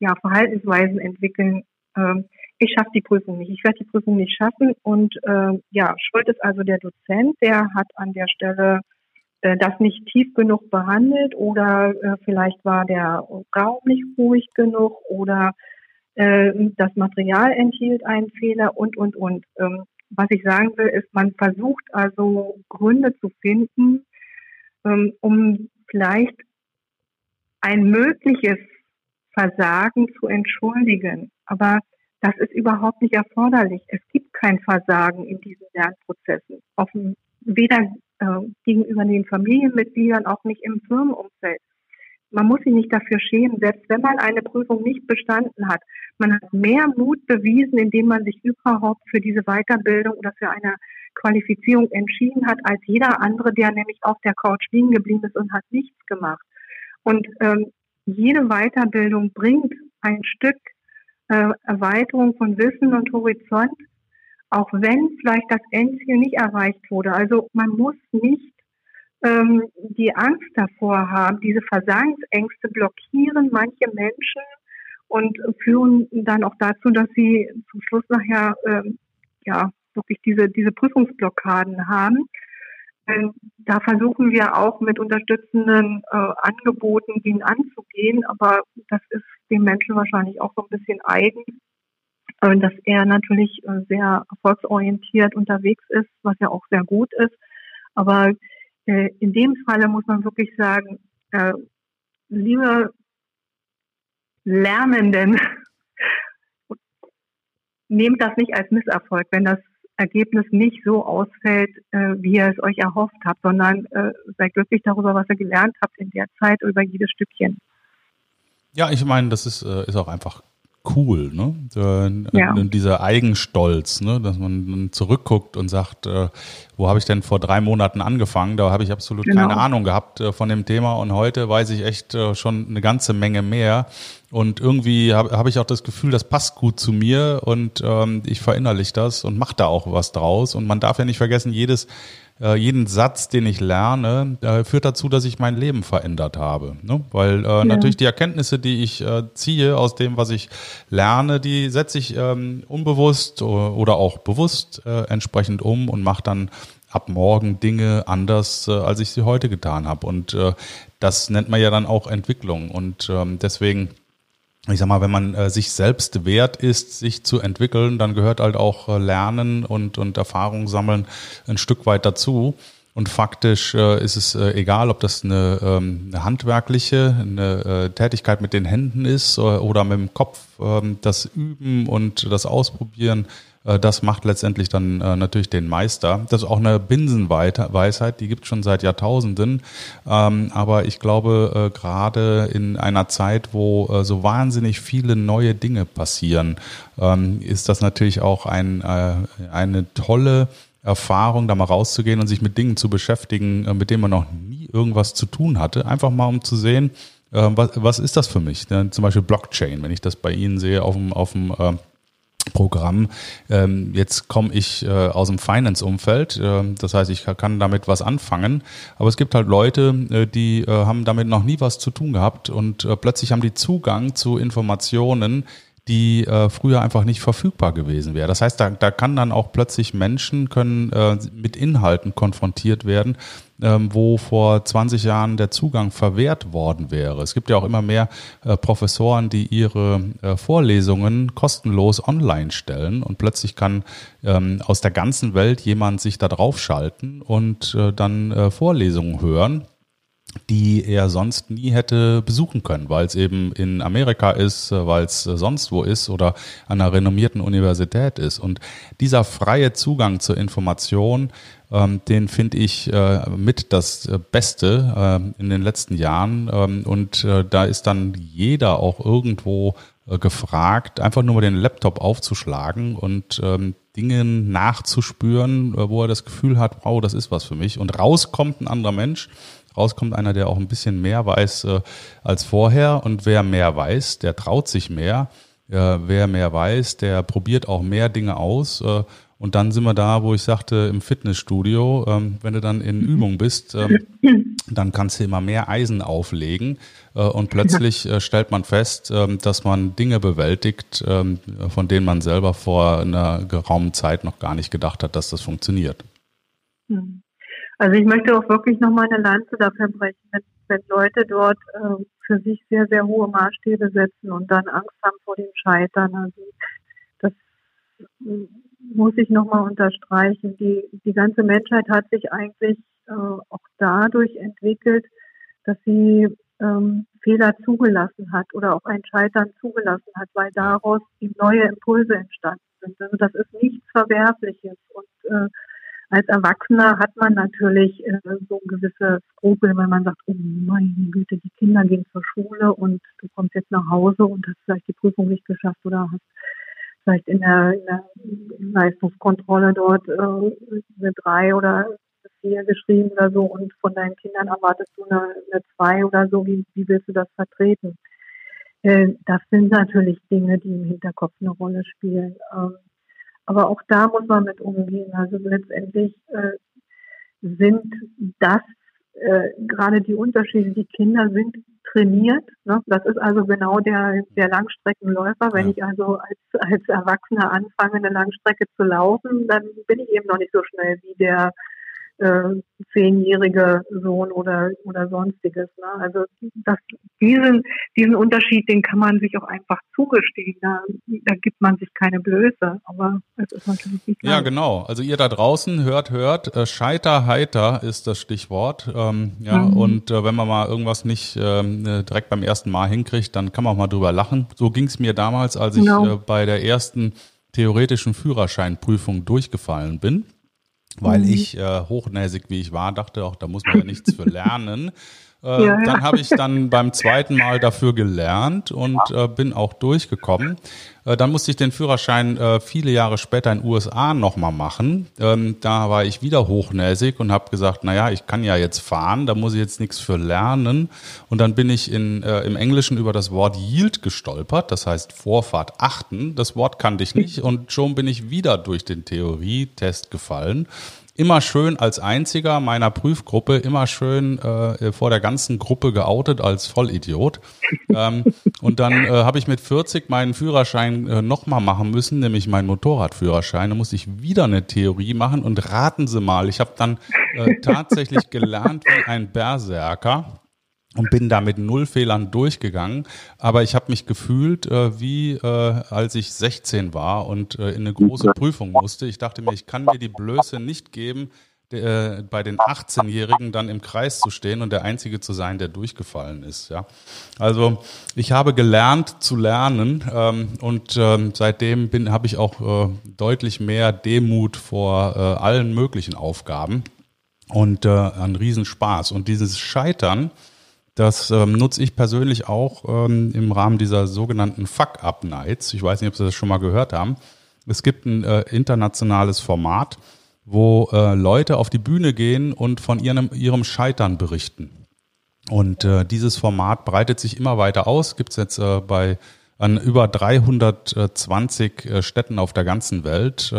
[SPEAKER 3] ja, Verhaltensweisen entwickeln, äh, ich schaffe die Prüfung nicht, ich werde die Prüfung nicht schaffen. Und äh, ja, schuld ist also der Dozent, der hat an der Stelle äh, das nicht tief genug behandelt oder äh, vielleicht war der Raum nicht ruhig genug oder äh, das Material enthielt einen Fehler und, und, und. Ähm, was ich sagen will, ist, man versucht also Gründe zu finden, ähm, um vielleicht ein mögliches Versagen zu entschuldigen. Aber das ist überhaupt nicht erforderlich. Es gibt kein Versagen in diesen Lernprozessen. Auf, weder äh, gegenüber den Familienmitgliedern, auch nicht im Firmenumfeld. Man muss sich nicht dafür schämen, selbst wenn man eine Prüfung nicht bestanden hat. Man hat mehr Mut bewiesen, indem man sich überhaupt für diese Weiterbildung oder für eine Qualifizierung entschieden hat, als jeder andere, der nämlich auf der Couch liegen geblieben ist und hat nichts gemacht. Und ähm, jede Weiterbildung bringt ein Stück äh, Erweiterung von Wissen und Horizont, auch wenn vielleicht das Endziel nicht erreicht wurde. Also man muss nicht ähm, die Angst davor haben. Diese Versagensängste blockieren manche Menschen und führen dann auch dazu, dass sie zum Schluss nachher ähm, ja wirklich diese diese Prüfungsblockaden haben. Da versuchen wir auch mit unterstützenden äh, Angeboten gegen anzugehen, aber das ist dem Menschen wahrscheinlich auch so ein bisschen eigen, äh, dass er natürlich äh, sehr erfolgsorientiert unterwegs ist, was ja auch sehr gut ist. Aber äh, in dem Falle muss man wirklich sagen, äh, liebe Lernenden, nehmt das nicht als Misserfolg, wenn das Ergebnis nicht so ausfällt, äh, wie ihr es euch erhofft habt, sondern äh, seid glücklich darüber, was ihr gelernt habt in der Zeit, über jedes Stückchen.
[SPEAKER 1] Ja, ich meine, das ist, äh, ist auch einfach cool, ne? Äh, ja. Dieser Eigenstolz, ne? Dass man dann zurückguckt und sagt, äh, wo habe ich denn vor drei Monaten angefangen? Da habe ich absolut genau. keine Ahnung gehabt äh, von dem Thema und heute weiß ich echt äh, schon eine ganze Menge mehr. Und irgendwie habe hab ich auch das Gefühl, das passt gut zu mir und ähm, ich verinnerliche das und mache da auch was draus. Und man darf ja nicht vergessen, jedes äh, jeden Satz, den ich lerne, äh, führt dazu, dass ich mein Leben verändert habe. Ne? Weil äh, ja. natürlich die Erkenntnisse, die ich äh, ziehe aus dem, was ich lerne, die setze ich ähm, unbewusst oder auch bewusst äh, entsprechend um und mache dann ab morgen Dinge anders, äh, als ich sie heute getan habe. Und das nennt man ja dann auch Entwicklung. Und ähm, deswegen ich sag mal, wenn man äh, sich selbst wert ist, sich zu entwickeln, dann gehört halt auch äh, Lernen und, und Erfahrung sammeln ein Stück weit dazu. Und faktisch äh, ist es äh, egal, ob das eine, ähm, eine handwerkliche, eine äh, Tätigkeit mit den Händen ist oder, oder mit dem Kopf, ähm, das Üben und das Ausprobieren äh, das macht letztendlich dann äh, natürlich den Meister. Das ist auch eine Binsenweisheit, die gibt es schon seit Jahrtausenden. Ähm, aber ich glaube, äh, gerade in einer Zeit, wo so wahnsinnig viele neue Dinge passieren, ähm, ist das natürlich auch ein, eine tolle Erfahrung, da mal rauszugehen und sich mit Dingen zu beschäftigen, mit denen man noch nie irgendwas zu tun hatte. Einfach mal, um zu sehen, was, was ist das für mich? Zum Beispiel Blockchain, wenn ich das bei Ihnen sehe auf dem, auf dem Programm. Ähm, jetzt komme ich äh, aus dem Finance-Umfeld, äh, das heißt, ich kann damit was anfangen. Aber es gibt halt Leute, äh, die äh, haben damit noch nie was zu tun gehabt und äh, plötzlich haben die Zugang zu Informationen, die äh, früher einfach nicht verfügbar gewesen wäre. Das heißt, da, da kann dann auch plötzlich Menschen können äh, mit Inhalten konfrontiert werden, ähm, wo vor 20 Jahren der Zugang verwehrt worden wäre. Es gibt ja auch immer mehr äh, Professoren, die ihre äh, Vorlesungen kostenlos online stellen und plötzlich kann ähm, aus der ganzen Welt jemand sich da draufschalten und äh, dann äh, Vorlesungen hören die er sonst nie hätte besuchen können, weil es eben in Amerika ist, äh, weil es äh, sonst wo ist oder an einer renommierten Universität ist. Und dieser freie Zugang zur Information, ähm, den finde ich äh, mit das äh, Beste äh, in den letzten Jahren. Ähm, und äh, da ist dann jeder auch irgendwo gefragt, einfach nur mal den Laptop aufzuschlagen und ähm, Dingen nachzuspüren, wo er das Gefühl hat, wow, das ist was für mich. Und rauskommt ein anderer Mensch, rauskommt einer, der auch ein bisschen mehr weiß äh, als vorher. Und wer mehr weiß, der traut sich mehr. Äh, wer mehr weiß, der probiert auch mehr Dinge aus. Äh, und dann sind wir da, wo ich sagte, im Fitnessstudio, ähm, wenn du dann in Übung bist, ähm, dann kannst du immer mehr Eisen auflegen. Äh, und plötzlich äh, stellt man fest, ähm, dass man Dinge bewältigt, von denen man selber vor einer geraumen Zeit noch gar nicht gedacht hat, dass das funktioniert.
[SPEAKER 3] Hm. Also ich möchte auch wirklich nochmal eine Lanze dafür brechen, wenn, wenn Leute dort äh, für sich sehr, sehr hohe Maßstäbe setzen und dann Angst haben vor dem Scheitern. Also das muss ich nochmal unterstreichen. Die, die ganze Menschheit hat sich eigentlich äh, auch dadurch entwickelt, dass sie ähm, Fehler zugelassen hat oder auch ein Scheitern zugelassen hat, weil daraus die neue Impulse entstanden sind. Also das ist nichts Verwerfliches und äh, als Erwachsener hat man natürlich äh, so gewisse Skrupel, wenn man sagt, oh meine Güte, die Kinder gehen zur Schule und du kommst jetzt nach Hause und hast vielleicht die Prüfung nicht geschafft oder hast vielleicht in der, in der Leistungskontrolle dort äh, eine drei oder vier geschrieben oder so und von deinen Kindern erwartest du eine, eine zwei oder so. Wie, wie willst du das vertreten? Äh, das sind natürlich Dinge, die im Hinterkopf eine Rolle spielen. Aber auch da muss man mit umgehen. Also letztendlich äh, sind das äh, gerade die Unterschiede. Die Kinder sind trainiert. Ne? Das ist also genau der, der Langstreckenläufer. Wenn ja. ich also als, als Erwachsener anfange, eine Langstrecke zu laufen, dann bin ich eben noch nicht so schnell wie der äh, zehnjährige Sohn oder oder sonstiges. Ne? Also das, diesen diesen Unterschied, den kann man sich auch einfach zugestehen. Da, da gibt man sich keine Blöße, aber es ist natürlich nicht.
[SPEAKER 1] Ja, genau. Also ihr da draußen hört, hört, äh, Scheiter heiter ist das Stichwort. Ähm, ja, mhm. und äh, wenn man mal irgendwas nicht ähm, äh, direkt beim ersten Mal hinkriegt, dann kann man auch mal drüber lachen. So ging es mir damals, als ich genau. äh, bei der ersten theoretischen Führerscheinprüfung durchgefallen bin weil mhm. ich äh, hochnäsig wie ich war, dachte auch, da muss man ja nichts für lernen. Äh, ja, ja. Dann habe ich dann beim zweiten Mal dafür gelernt und äh, bin auch durchgekommen. Äh, dann musste ich den Führerschein äh, viele Jahre später in den USA nochmal machen. Ähm, da war ich wieder hochnäsig und habe gesagt, naja, ich kann ja jetzt fahren, da muss ich jetzt nichts für lernen. Und dann bin ich in, äh, im Englischen über das Wort Yield gestolpert, das heißt Vorfahrt achten. Das Wort kannte ich nicht und schon bin ich wieder durch den Theorietest gefallen immer schön als einziger meiner Prüfgruppe, immer schön äh, vor der ganzen Gruppe geoutet als Vollidiot. ähm, und dann äh, habe ich mit 40 meinen Führerschein äh, nochmal machen müssen, nämlich meinen Motorradführerschein. Da musste ich wieder eine Theorie machen und raten Sie mal, ich habe dann äh, tatsächlich gelernt wie ein Berserker und bin da mit null Fehlern durchgegangen. Aber ich habe mich gefühlt äh, wie äh, als ich 16 war und äh, in eine große Prüfung musste. Ich dachte mir, ich kann mir die Blöße nicht geben, der, äh, bei den 18-Jährigen dann im Kreis zu stehen und der Einzige zu sein, der durchgefallen ist. Ja, also ich habe gelernt zu lernen ähm, und ähm, seitdem bin habe ich auch äh, deutlich mehr Demut vor äh, allen möglichen Aufgaben und äh, einen Riesenspaß. Und dieses Scheitern das ähm, nutze ich persönlich auch ähm, im Rahmen dieser sogenannten Fuck-Up-Nights. Ich weiß nicht, ob Sie das schon mal gehört haben. Es gibt ein äh, internationales Format, wo äh, Leute auf die Bühne gehen und von ihrem, ihrem Scheitern berichten. Und äh, dieses Format breitet sich immer weiter aus. Gibt es jetzt äh, bei an über 320 äh, Städten auf der ganzen Welt.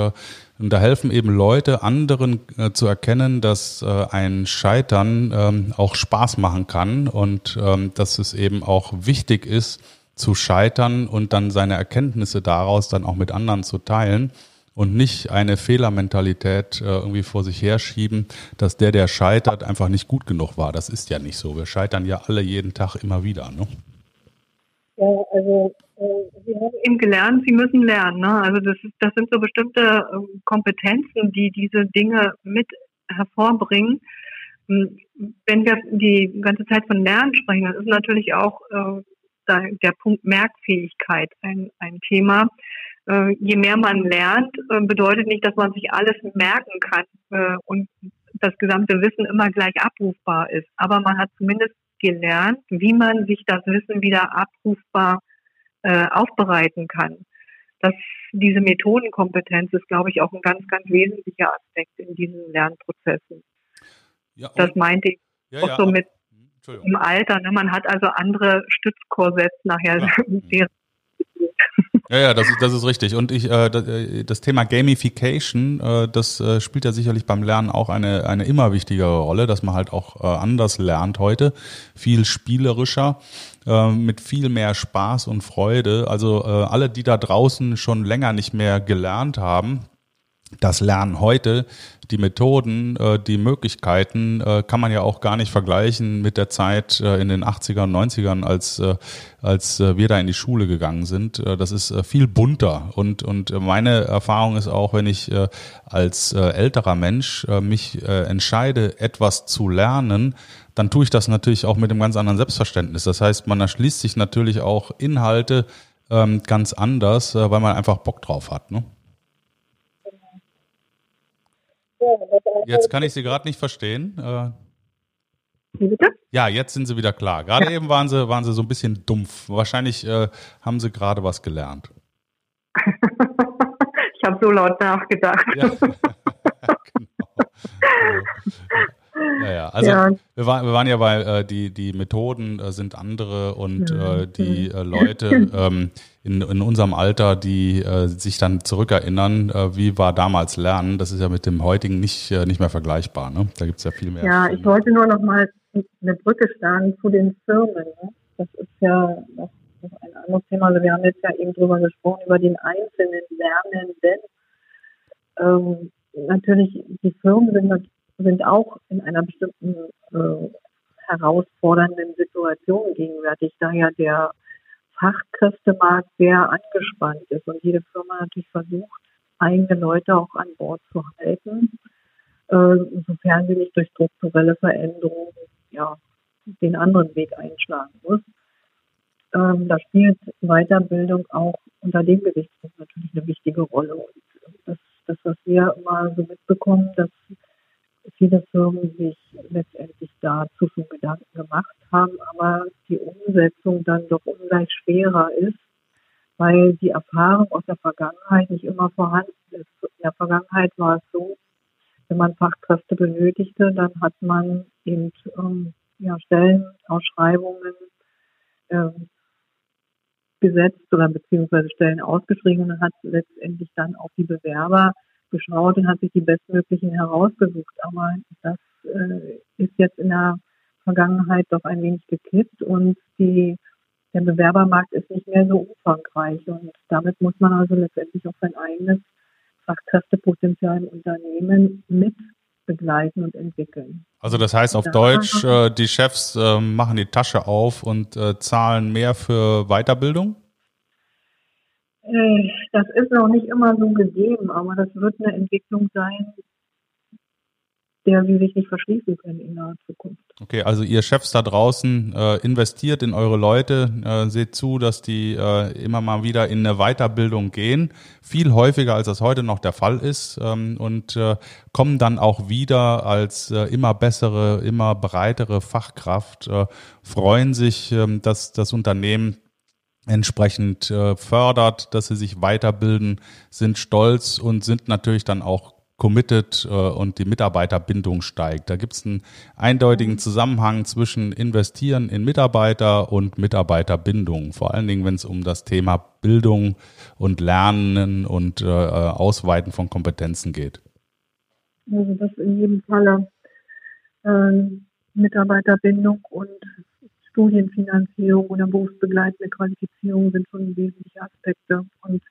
[SPEAKER 1] Äh, und da helfen eben Leute, anderen äh, zu erkennen, dass ein Scheitern ähm, auch Spaß machen kann und ähm, dass es eben auch wichtig ist, zu scheitern und dann seine Erkenntnisse daraus dann auch mit anderen zu teilen und nicht eine Fehlermentalität irgendwie vor sich herschieben, dass der, der scheitert, einfach nicht gut genug war. Das ist ja nicht so. Wir scheitern ja alle jeden Tag immer wieder. Ne?
[SPEAKER 3] Ja, also äh, Sie haben eben gelernt, Sie müssen lernen. Ne? Also das, ist, das sind so bestimmte äh, Kompetenzen, die diese Dinge mit hervorbringen. Hm, wenn wir die ganze Zeit von Lernen sprechen, dann ist natürlich auch äh, der Punkt Merkfähigkeit ein, ein Thema. Äh, je mehr man lernt, äh, bedeutet nicht, dass man sich alles merken kann äh, und das gesamte Wissen immer gleich abrufbar ist. Aber man hat zumindest gelernt, wie man sich das Wissen wieder abrufbar äh, aufbereiten kann. Das, diese Methodenkompetenz ist, glaube ich, auch ein ganz, ganz wesentlicher Aspekt in diesen Lernprozessen. Ja, das meinte ich ja, auch ja, so mit im Alter. Ne? Man hat also andere Stützkorsetts nachher, ja.
[SPEAKER 1] Ja, ja, das ist, das ist richtig. Und ich, äh, äh, das Thema Gamification, äh, das äh, spielt ja sicherlich beim Lernen auch eine, eine immer wichtigere Rolle, dass man halt auch äh, anders lernt heute, viel spielerischer, äh, mit viel mehr Spaß und Freude. Also äh, alle, die da draußen schon länger nicht mehr gelernt haben, das Lernen heute, die Methoden, äh, die Möglichkeiten äh, kann man ja auch gar nicht vergleichen mit der Zeit äh, in den 80er und 90ern, als, als wir da in die Schule gegangen sind. Das ist viel bunter und, und meine Erfahrung ist auch, wenn ich als älterer Mensch mich entscheide, etwas zu lernen, dann tue ich das natürlich auch mit einem ganz anderen Selbstverständnis. Das heißt, man erschließt sich natürlich auch Inhalte ähm, ganz anders, weil man einfach Bock drauf hat. Ne? Jetzt kann ich Sie gerade nicht verstehen. Äh, bitte? Ja, jetzt sind Sie wieder klar. Gerade ja. eben waren Sie, waren Sie so ein bisschen dumpf. Wahrscheinlich äh, haben Sie gerade was gelernt.
[SPEAKER 3] ich habe so laut nachgedacht. Ja. genau.
[SPEAKER 1] Ja, ja. Also ja. Wir, waren, wir waren ja bei äh, die, die Methoden äh, sind andere und mhm. äh, die äh, Leute ähm, in, in unserem Alter, die äh, sich dann zurückerinnern, äh, wie war damals Lernen, das ist ja mit dem heutigen nicht, äh, nicht mehr vergleichbar. Ne? Da gibt es ja viel mehr.
[SPEAKER 3] Ja, ich wollte nur noch mal eine Brücke schlagen zu den Firmen. Ne? Das ist ja noch, noch ein anderes Thema. Also wir haben jetzt ja eben drüber gesprochen, über den einzelnen Lernenden. Ähm, natürlich, die Firmen sind sind auch in einer bestimmten äh, herausfordernden Situation gegenwärtig, da ja der Fachkräftemarkt sehr angespannt ist und jede Firma natürlich versucht, eigene Leute auch an Bord zu halten, äh, sofern sie nicht durch strukturelle Veränderungen ja, den anderen Weg einschlagen muss. Ähm, da spielt Weiterbildung auch unter dem Gesichtspunkt natürlich eine wichtige Rolle. Und das, das was wir immer so mitbekommen, dass viele Firmen sich letztendlich dazu schon Gedanken gemacht haben, aber die Umsetzung dann doch ungleich schwerer ist, weil die Erfahrung aus der Vergangenheit nicht immer vorhanden ist. In der Vergangenheit war es so, wenn man Fachkräfte benötigte, dann hat man eben ähm, ja, Stellenausschreibungen ähm, gesetzt oder beziehungsweise Stellen ausgeschrieben und hat letztendlich dann auch die Bewerber geschaut und hat sich die bestmöglichen herausgesucht. Aber das äh, ist jetzt in der Vergangenheit doch ein wenig gekippt und die, der Bewerbermarkt ist nicht mehr so umfangreich. Und damit muss man also letztendlich auch sein eigenes Fachkräftepotenzial im Unternehmen mit begleiten und entwickeln.
[SPEAKER 1] Also das heißt auf Deutsch, äh, die Chefs äh, machen die Tasche auf und äh, zahlen mehr für Weiterbildung?
[SPEAKER 3] Äh, das ist noch nicht immer so gegeben, aber das wird eine Entwicklung sein, der wir sich nicht verschließen können in naher Zukunft.
[SPEAKER 1] Okay, also ihr Chefs da draußen äh, investiert in eure Leute, äh, seht zu, dass die äh, immer mal wieder in eine Weiterbildung gehen, viel häufiger als das heute noch der Fall ist ähm, und äh, kommen dann auch wieder als äh, immer bessere, immer breitere Fachkraft, freuen sich, ähm, dass das Unternehmen entsprechend äh, fördert, dass sie sich weiterbilden, sind stolz und sind natürlich dann auch committed äh, und die Mitarbeiterbindung steigt. Da gibt es einen eindeutigen Zusammenhang zwischen Investieren in Mitarbeiter und Mitarbeiterbindung. Vor allen Dingen, wenn es um das Thema Bildung und Lernen und äh, Ausweiten von Kompetenzen geht.
[SPEAKER 3] Also das in jedem Falle äh, Mitarbeiterbindung und Studienfinanzierung oder berufsbegleitende Qualifizierung sind schon wesentliche Aspekte. Und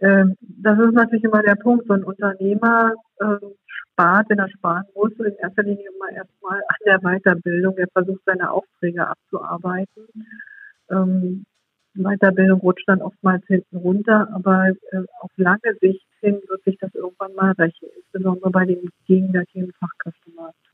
[SPEAKER 3] äh, das ist natürlich immer der Punkt. So ein Unternehmer äh, spart, wenn er sparen muss, in erster Linie immer erstmal an der Weiterbildung. Er versucht seine Aufträge abzuarbeiten. Ähm, Weiterbildung rutscht dann oftmals hinten runter, aber äh, auf lange Sicht hin wird sich das irgendwann mal rächen, insbesondere bei dem gegenwärtigen Fachkräftemarkt.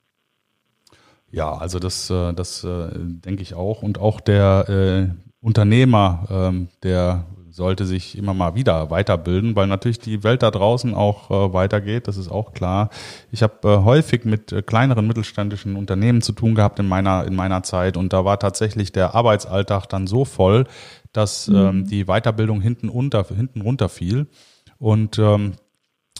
[SPEAKER 1] Ja, also das, äh, das äh, denke ich auch. Und auch der äh, Unternehmer, ähm, der sollte sich immer mal wieder weiterbilden, weil natürlich die Welt da draußen auch äh, weitergeht, das ist auch klar. Ich habe äh, häufig mit äh, kleineren mittelständischen Unternehmen zu tun gehabt in meiner in meiner Zeit und da war tatsächlich der Arbeitsalltag dann so voll, dass mhm. ähm, die Weiterbildung hinten unter hinten runter fiel und ähm,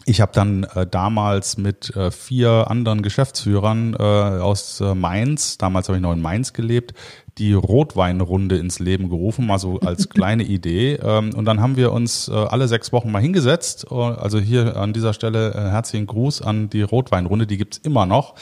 [SPEAKER 1] ich habe dann äh, damals mit äh, vier anderen Geschäftsführern äh, aus äh, Mainz, damals habe ich noch in Mainz gelebt, die Rotweinrunde ins Leben gerufen, mal so als kleine Idee. Ähm, und dann haben wir uns äh, alle sechs Wochen mal hingesetzt. Äh, also hier an dieser Stelle äh, herzlichen Gruß an die Rotweinrunde, die gibt's immer noch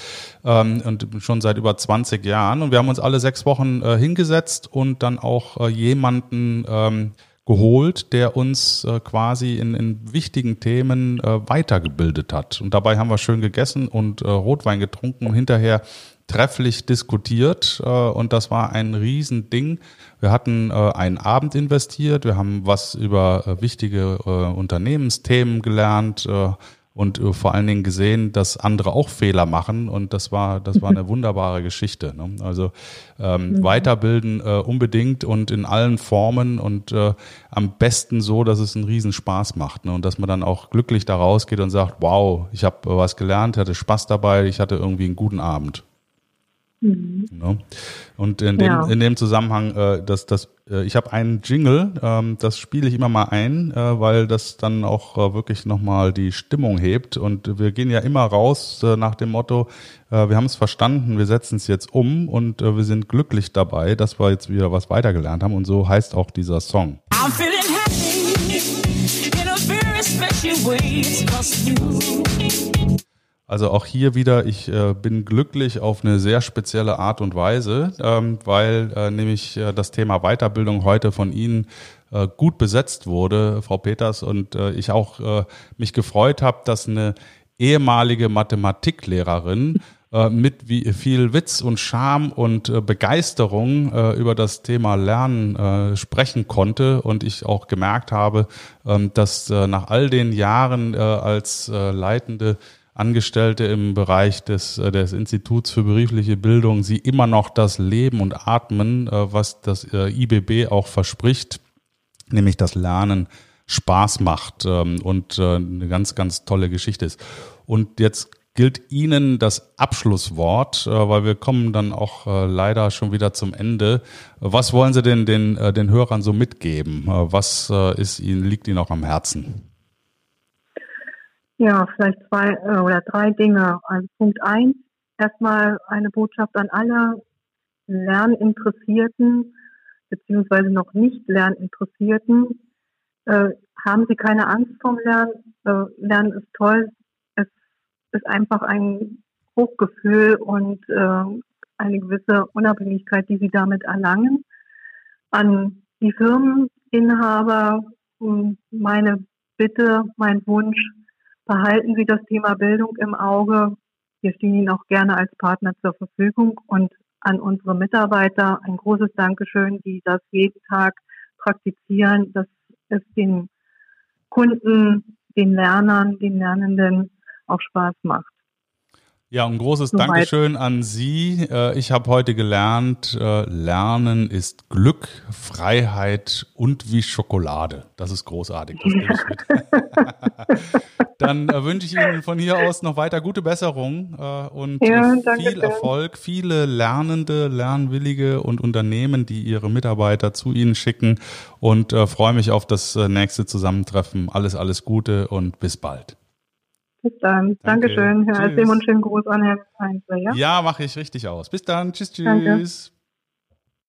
[SPEAKER 1] ähm, und schon seit über 20 Jahren. Und wir haben uns alle sechs Wochen äh, hingesetzt und dann auch äh, jemanden ähm, geholt, der uns äh, quasi in, in wichtigen Themen äh, weitergebildet hat. Und dabei haben wir schön gegessen und äh, Rotwein getrunken und hinterher trefflich diskutiert äh, und das war ein Riesending. Wir hatten äh, einen Abend investiert, wir haben was über äh, wichtige äh, Unternehmensthemen gelernt, äh, und äh, vor allen Dingen gesehen, dass andere auch Fehler machen und das war das war eine wunderbare Geschichte. Ne? Also ähm, mhm. weiterbilden äh, unbedingt und in allen Formen und äh, am besten so, dass es einen Riesenspaß macht ne? und dass man dann auch glücklich da rausgeht und sagt, wow, ich habe was gelernt, hatte Spaß dabei, ich hatte irgendwie einen guten Abend. Mhm. Ne? Und in dem, ja. in dem Zusammenhang, äh, dass das, äh, ich habe einen Jingle, ähm, das spiele ich immer mal ein, äh, weil das dann auch äh, wirklich nochmal die Stimmung hebt. Und wir gehen ja immer raus äh, nach dem Motto, äh, wir haben es verstanden, wir setzen es jetzt um und äh, wir sind glücklich dabei, dass wir jetzt wieder was weitergelernt haben. Und so heißt auch dieser Song. I'm feeling happy in a very special way, also auch hier wieder, ich äh, bin glücklich auf eine sehr spezielle Art und Weise, ähm, weil äh, nämlich äh, das Thema Weiterbildung heute von Ihnen äh, gut besetzt wurde, Frau Peters, und äh, ich auch äh, mich gefreut habe, dass eine ehemalige Mathematiklehrerin mit wie viel Witz und Charme und Begeisterung über das Thema Lernen sprechen konnte und ich auch gemerkt habe, ähm, dass nach all den Jahren als leitende Angestellte im Bereich des, äh, des Instituts für berufliche Bildung, sie immer noch das Leben und Atmen, äh, was das äh, IBB auch verspricht, nämlich das Lernen Spaß macht ähm, und eine ganz, ganz tolle Geschichte ist. Und jetzt gilt Ihnen das Abschlusswort, weil wir kommen dann auch leider schon wieder zum Ende. Was wollen Sie denn den, den Hörern so mitgeben? Was ist Ihnen, liegt Ihnen auch am Herzen?
[SPEAKER 3] Ja, vielleicht zwei äh, oder drei Dinge. Also Punkt eins, erstmal eine Botschaft an alle Lerninteressierten beziehungsweise noch nicht Lerninteressierten. Äh, haben Sie keine Angst vom Lernen. Äh, Lernen ist toll. Es ist einfach ein Hochgefühl und äh, eine gewisse Unabhängigkeit, die Sie damit erlangen. An die Firmeninhaber hm, meine Bitte, mein Wunsch, Behalten Sie das Thema Bildung im Auge. Wir stehen Ihnen auch gerne als Partner zur Verfügung und an unsere Mitarbeiter ein großes Dankeschön, die das jeden Tag praktizieren, dass es den Kunden, den Lernern, den Lernenden auch Spaß macht.
[SPEAKER 1] Ja, ein großes Soweit. Dankeschön an Sie. Äh, ich habe heute gelernt, äh, Lernen ist Glück, Freiheit und wie Schokolade. Das ist großartig. Das nehme ich mit. Dann äh, wünsche ich Ihnen von hier aus noch weiter gute Besserung und ja, viel Erfolg, viele Lernende, Lernwillige und Unternehmen, die ihre Mitarbeiter zu Ihnen schicken und freue mich auf das nächste Zusammentreffen. Alles, alles Gute und bis bald.
[SPEAKER 3] Bis dann.
[SPEAKER 1] Danke.
[SPEAKER 3] Dankeschön, Herr und schönen Gruß an Herrn Heinze. Ja?
[SPEAKER 1] Ja, mache ich richtig aus. Bis dann. Tschüss, tschüss.
[SPEAKER 3] Danke.